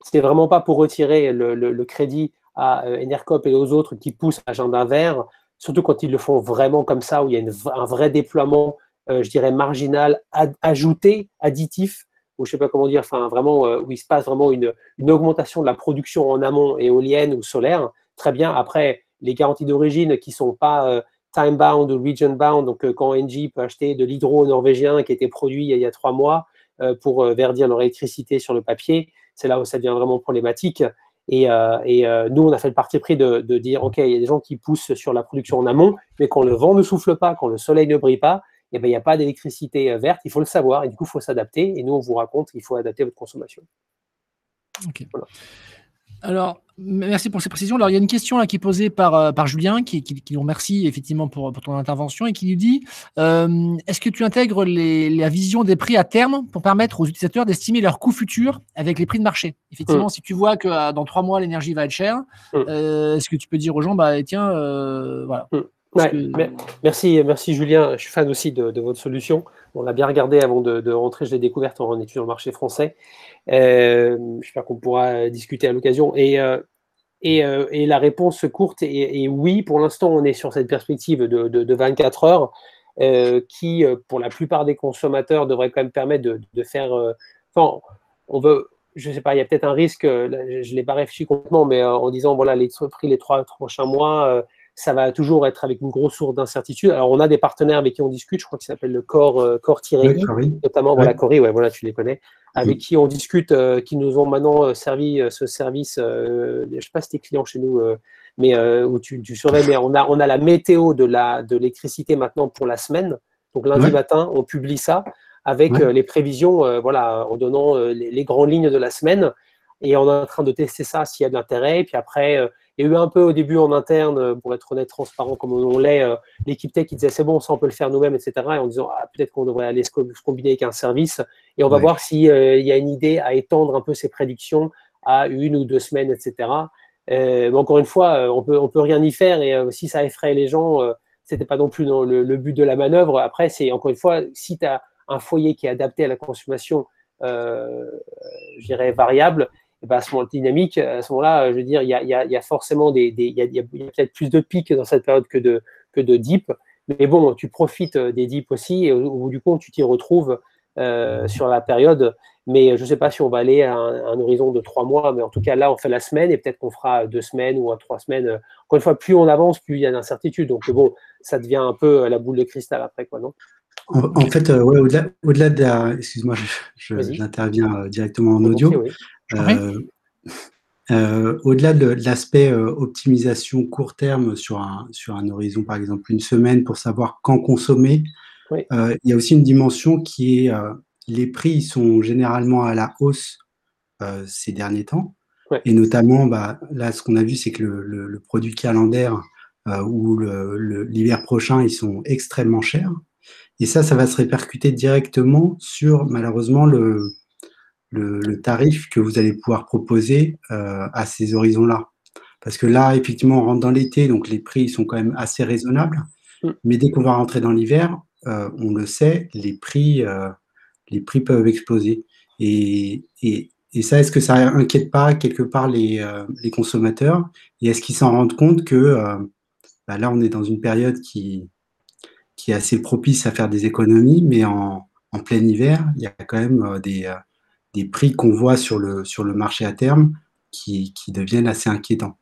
c'est vraiment pas pour retirer le, le, crédit à euh, Enercop et aux autres qui poussent l'agenda vert, surtout quand ils le font vraiment comme ça, où il y a un vrai déploiement, euh, je dirais, marginal, ajouté, additif ou je sais pas comment dire, vraiment euh, où il se passe vraiment une, augmentation de la production en amont éolienne ou solaire. Très bien. Après, les garanties d'origine qui sont pas euh, time bound ou region bound, donc quand Engie peut acheter de l'hydro norvégien qui a été produit il y a, trois mois pour verdir leur électricité sur le papier, c'est là où ça devient vraiment problématique. Et, nous, on a fait le parti pris de, de, dire, OK, il y a des gens qui poussent sur la production en amont, mais quand le vent ne souffle pas, quand le soleil ne brille pas, eh ben, il n'y a pas d'électricité euh, verte, il faut le savoir, et du coup, il faut s'adapter, et nous, on vous raconte qu'il faut adapter votre consommation. Alors, merci pour ces précisions. Alors, il y a une question là qui est posée par, euh, par Julien, qui, nous remercie effectivement pour, ton intervention, et qui lui dit euh, Est-ce que tu intègres la vision des prix à terme pour permettre aux utilisateurs d'estimer leurs coûts futurs avec les prix de marché? Effectivement, mm. si tu vois que dans trois mois, l'énergie va être chère, mm. est-ce que tu peux dire aux gens bah, Tiens, voilà. Mm. Merci, merci Julien. Je suis fan aussi de, votre solution. On l'a bien regardé avant de, rentrer. Je l'ai découverte en étudiant le marché français. Euh, J'espère qu'on pourra discuter à l'occasion. Et, euh, euh, et, la réponse courte est, oui. Pour l'instant, on est sur cette perspective de, 24 heures qui, pour la plupart des consommateurs, devrait quand même permettre de, faire. Enfin, on veut je ne sais pas, il y a peut-être un risque, je ne l'ai pas réfléchi complètement, mais en disant, voilà, les prix les trois prochains mois, ça va toujours être avec une grosse source d'incertitude. Alors, on a des partenaires avec qui on discute, je crois qu'il s'appelle le Core, euh, Core notamment, voilà, ouais, voilà, tu les connais, avec qui on discute, euh, qui nous ont maintenant euh, servi ce service, je ne sais pas si tu es client chez nous, mais où tu, surveilles, mais on a, on a la météo de l'électricité de maintenant pour la semaine. Donc, lundi matin, on publie ça avec les prévisions, voilà, en donnant les, les, grandes lignes de la semaine. Et on est en train de tester ça s'il y a de l'intérêt. Et puis après, il y a eu un peu au début en interne, euh, pour être honnête, transparent comme on l'est, euh, l'équipe tech qui disait c'est bon, ça on peut le faire nous-mêmes, etc. Et en disant ah, peut-être qu'on devrait aller se, combiner avec un service. Et on va voir s'il euh, y a une idée à étendre un peu ces prédictions à une ou deux semaines, etc. mais encore une fois, on peut, on peut rien y faire. Et si ça effraie les gens, c'était pas non plus le, le, but de la manœuvre. Après, c'est encore une fois, si tu as un foyer qui est adapté à la consommation, je dirais, variable, et ben à ce moment dynamique, à ce moment-là, je veux dire, il y a, y a, forcément des, des il y a, peut-être plus de pics dans cette période que de, que de dip. Mais bon, tu profites des dips aussi et au, bout du compte, tu t'y retrouves euh, sur la période. Mais je ne sais pas si on va aller à un, horizon de trois mois, mais en tout cas, là, on fait la semaine et peut-être qu'on fera deux semaines ou trois semaines. Encore une fois, plus on avance, plus il y a d'incertitude. Donc, bon, ça devient un peu la boule de cristal après, quoi, non? En, fait, euh, ouais, au-delà, de la. Excuse-moi, j'interviens euh, directement en audio. Euh, euh, au-delà de, l'aspect euh, optimisation court terme sur un, sur un horizon, par exemple une semaine, pour savoir quand consommer, il y a aussi une dimension qui est les prix sont généralement à la hausse ces derniers temps. Et notamment, bah, là, ce qu'on a vu, c'est que le, produit calendaire ou l'hiver prochain, ils sont extrêmement chers. Et ça, ça va se répercuter directement sur, malheureusement, le, le, tarif que vous allez pouvoir proposer euh, à ces horizons-là. Parce que là, effectivement, on rentre dans l'été, donc les prix sont quand même assez raisonnables. Mm. Mais dès qu'on va rentrer dans l'hiver, euh, on le sait, les prix, euh, les prix peuvent exploser. Et, et, et ça, est-ce que ça inquiète pas quelque part les, les consommateurs? Et est-ce qu'ils s'en rendent compte que bah là, on est dans une période qui, qui est assez propice à faire des économies, mais en, en plein hiver, il y a quand même des, des prix qu'on voit sur le, sur le marché à terme qui, qui deviennent assez inquiétants.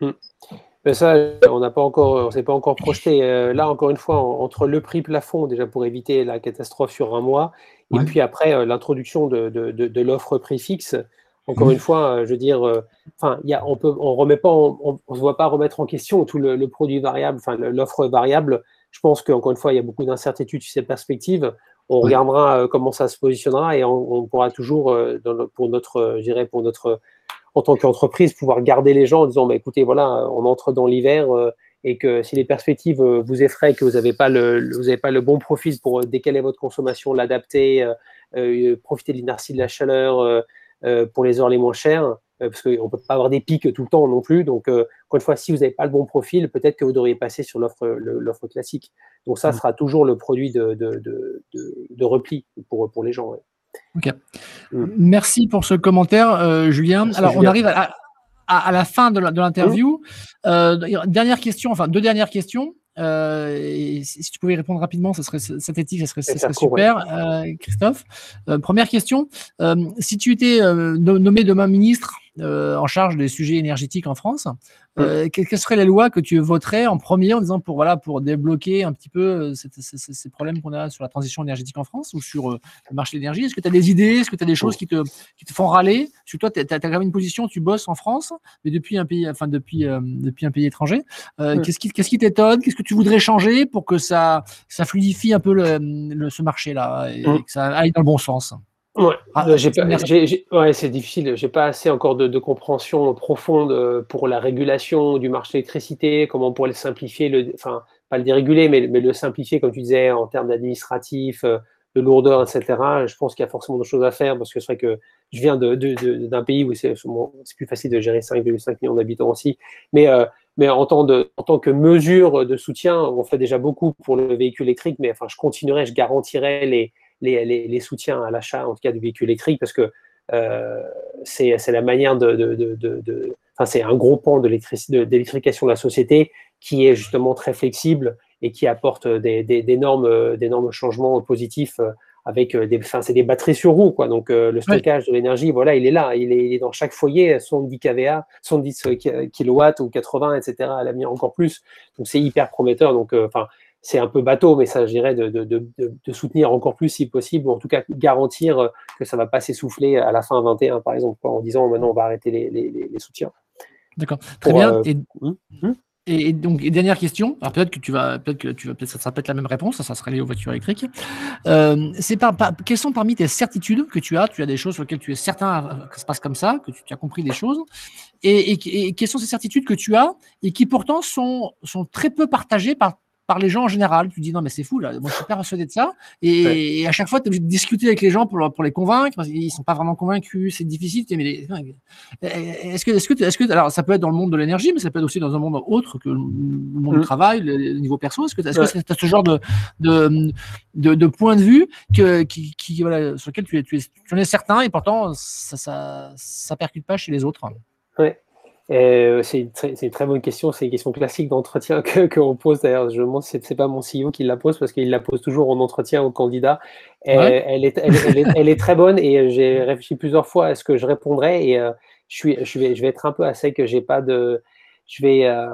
Hmm. Mais ça, on n'a pas encore, on s'est pas encore projeté. Euh, là, encore une fois, entre le prix plafond déjà pour éviter la catastrophe sur un mois, et puis après euh, l'introduction de, de, de, l'offre prix fixe. Encore une fois, euh, je veux dire, enfin, on peut, on remet pas, on, se voit pas remettre en question tout le, produit variable, enfin l'offre variable. Je pense qu'encore une fois, il y a beaucoup d'incertitudes sur cette perspective. On regardera comment ça se positionnera et on, pourra toujours, dans pour notre, je dirais, pour notre en tant qu'entreprise, pouvoir garder les gens en disant, bah, écoutez, voilà, on entre dans l'hiver euh, et que si les perspectives euh, vous effraient, que vous n'avez pas, le, vous avez pas le bon profil pour euh, décaler votre consommation, l'adapter, profiter de l'inertie de la chaleur pour les heures les moins chères, parce qu'on ne peut pas avoir des pics tout le temps non plus. Donc, encore une fois, si vous n'avez pas le bon profil, peut-être que vous devriez passer sur l'offre classique. Donc, ça mmh. sera toujours le produit de, de, de, repli pour, pour les gens. Ok. Mm. Merci pour ce commentaire, euh, Julien. Alors, on arrive à, à, la fin de l'interview. Mm. Euh, dernière question, enfin, deux dernières questions. Euh, et si tu pouvais répondre rapidement, ce serait synthétique, ce serait, super, Christophe. première question si tu étais nommé demain ministre en charge des sujets énergétiques en France, euh, quelles seraient les lois que tu voterais en premier en disant pour, voilà, pour débloquer un petit peu euh, ces, problèmes qu'on a sur la transition énergétique en France ou sur euh, le marché de l'énergie? Est-ce que tu as des idées? Est-ce que tu as des choses qui te, qui te font râler? Parce que toi, tu as, quand même une position, tu bosses en France, mais depuis un pays, enfin, depuis, depuis un pays étranger. Qu'est-ce qui qu'est-ce qui t'étonne? Qu'est-ce que tu voudrais changer pour que ça, ça fluidifie un peu le, ce marché-là et que ça aille dans le bon sens? Ouais, ah, ouais c'est difficile. J'ai pas assez encore de, de, compréhension profonde euh, pour la régulation du marché de l'électricité, comment on pourrait le simplifier, le, enfin, pas le déréguler, mais, mais le simplifier, comme tu disais, en termes d'administratif, euh, de lourdeur, etc. Je pense qu'il y a forcément des choses à faire parce que c'est vrai que je viens d'un de, pays où c'est plus facile de gérer 5,5 millions d'habitants aussi. Mais, euh, mais en, tant de, en tant que mesure de soutien, on fait déjà beaucoup pour le véhicule électrique, mais enfin, je continuerai, je garantirai les les, soutiens à l'achat, en tout cas du véhicule électrique, parce que euh, c'est la manière de, enfin, c'est un gros pan de l'électrification de la société qui est justement très flexible et qui apporte d'énormes changements positifs euh, avec euh, des, enfin, c'est des batteries sur roue, quoi. Donc, le stockage de l'énergie, voilà, il est là, il est, dans chaque foyer, 70 kVA, 70 kW ou 80, etc. À l'avenir encore plus. Donc, c'est hyper prometteur. Donc, enfin, c'est un peu bateau, mais ça, je dirais, de, soutenir encore plus si possible, ou en tout cas garantir euh, que ça ne va pas s'essouffler à la fin 21, par exemple, en disant maintenant on va arrêter les, soutiens. D'accord, très bien. Euh, hum, hum. et, donc, dernière question. Alors peut-être que tu vas, peut-être que tu vas, peut-être ça sera peut-être la même réponse. Ça, sera lié aux voitures électriques. Euh, c'est par, quelles sont parmi tes certitudes que tu as? Tu as des choses sur lesquelles tu es certain que ça se passe comme ça, que tu, as compris des choses. Et, et, quelles sont ces certitudes que tu as et qui pourtant sont, sont très peu partagées par par les gens en général. Tu dis non, mais c'est fou, là. Moi, je suis pas persuadé de ça. Et, à chaque fois, tu es obligé de discuter avec les gens pour, pour les convaincre parce qu'ils sont pas vraiment convachus. C'est difficile. Mais est-ce que, est-ce que, est-ce que, alors, ça peut être dans le monde de l'énergie, mais ça peut être aussi dans un monde autre que le monde du mmh. travail, le, niveau perso. Est-ce que tu as ce genre de, de, de, point de vue que, qui, qui, voilà, sur lequel tu, es, tu, es, tu en es certain et pourtant, ça, ça, ça percute pas chez les autres? Ouais. Euh, c'est une, très bonne question. C'est une question classique d'entretien qu'on pose. D'ailleurs, je me demande si c'est pas mon CEO qui la pose parce qu'il la pose toujours en entretien aux candidats. Elle, est, elle, est, très bonne et j'ai réfléchi plusieurs fois à ce que je répondrais et euh, je, suis, je, vais, je vais être un peu à sec. J'ai pas de. Je vais. Euh,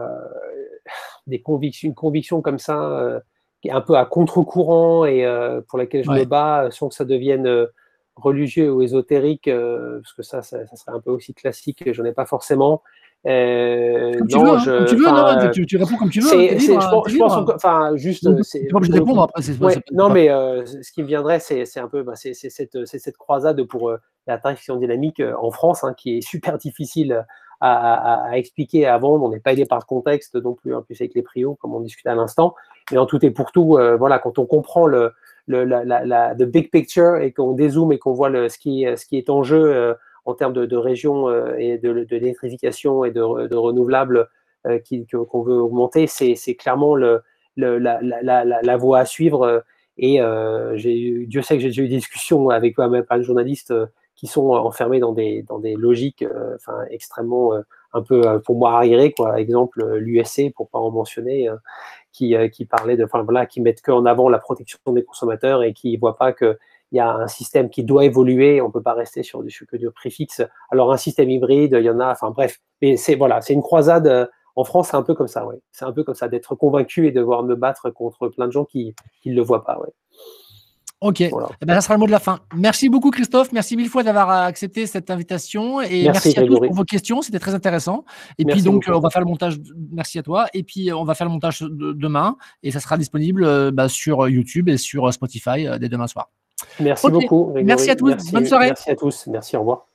des convictions, une conviction comme ça, un peu à contre-courant et pour laquelle je me bats sans que ça devienne religieux ou ésotérique, parce que ça, ça, ça, serait un peu aussi classique, j'en ai pas forcément. Euh, comme tu veux, hein, comme tu veux, non, tu, tu, réponds comme tu veux. Hein, je, pense, je pense enfin, juste. C'est pas obligé de répondre après. Ouais, non, mais euh, ce qui me viendrait, c'est un peu, bah, c'est cette, cette, croisade pour euh, la tarification dynamique euh, en France, hein, qui est super difficile à, à, à, expliquer, à vendre. On n'est pas aidé par le contexte non plus, en plus avec les prios, comme on discutait à l'instant. Mais en tout et pour tout, voilà, quand on comprend le, le la, la, la the big picture et qu'on dézoome et qu'on voit le, ce, qui, ce qui est en jeu en termes de, région euh, et de, et de, renouvelables euh, qu'on veut augmenter, c'est clairement la, voie à suivre. Et euh, Dieu sait que j'ai déjà eu des discussions avec pas mal de journalistes qui sont enfermés dans des, logiques extrêmement, un peu, pour moi, arriérées. Quoi. Exemple, l'USC, pour pas en mentionner, qui, qui parlait de, voilà, qui mettent qu'en avant la protection des consommateurs et qui ne voient pas que il y a un système qui doit évoluer, on ne peut pas rester sur du, que du prix fixe. Alors un système hybride, il y en a, enfin bref, mais c'est voilà, c'est une croisade. Euh, en France, c'est un peu comme ça, ouais. C'est un peu comme ça, d'être convaincu et de devoir me battre contre plein de gens qui ne le voient pas, ouais. Ok, eh ben, ça sera le mot de la fin. Merci beaucoup Christophe, merci mille fois d'avoir accepté cette invitation et merci, à tous pour vos questions, c'était très intéressant. Et puis donc on va faire le montage, merci à toi, et puis on va faire le montage demain et ça sera disponible euh, bah, sur YouTube et sur Spotify euh, dès demain soir. Merci beaucoup. Merci à tous. Bonne soirée. Merci à tous. Merci. Au revoir.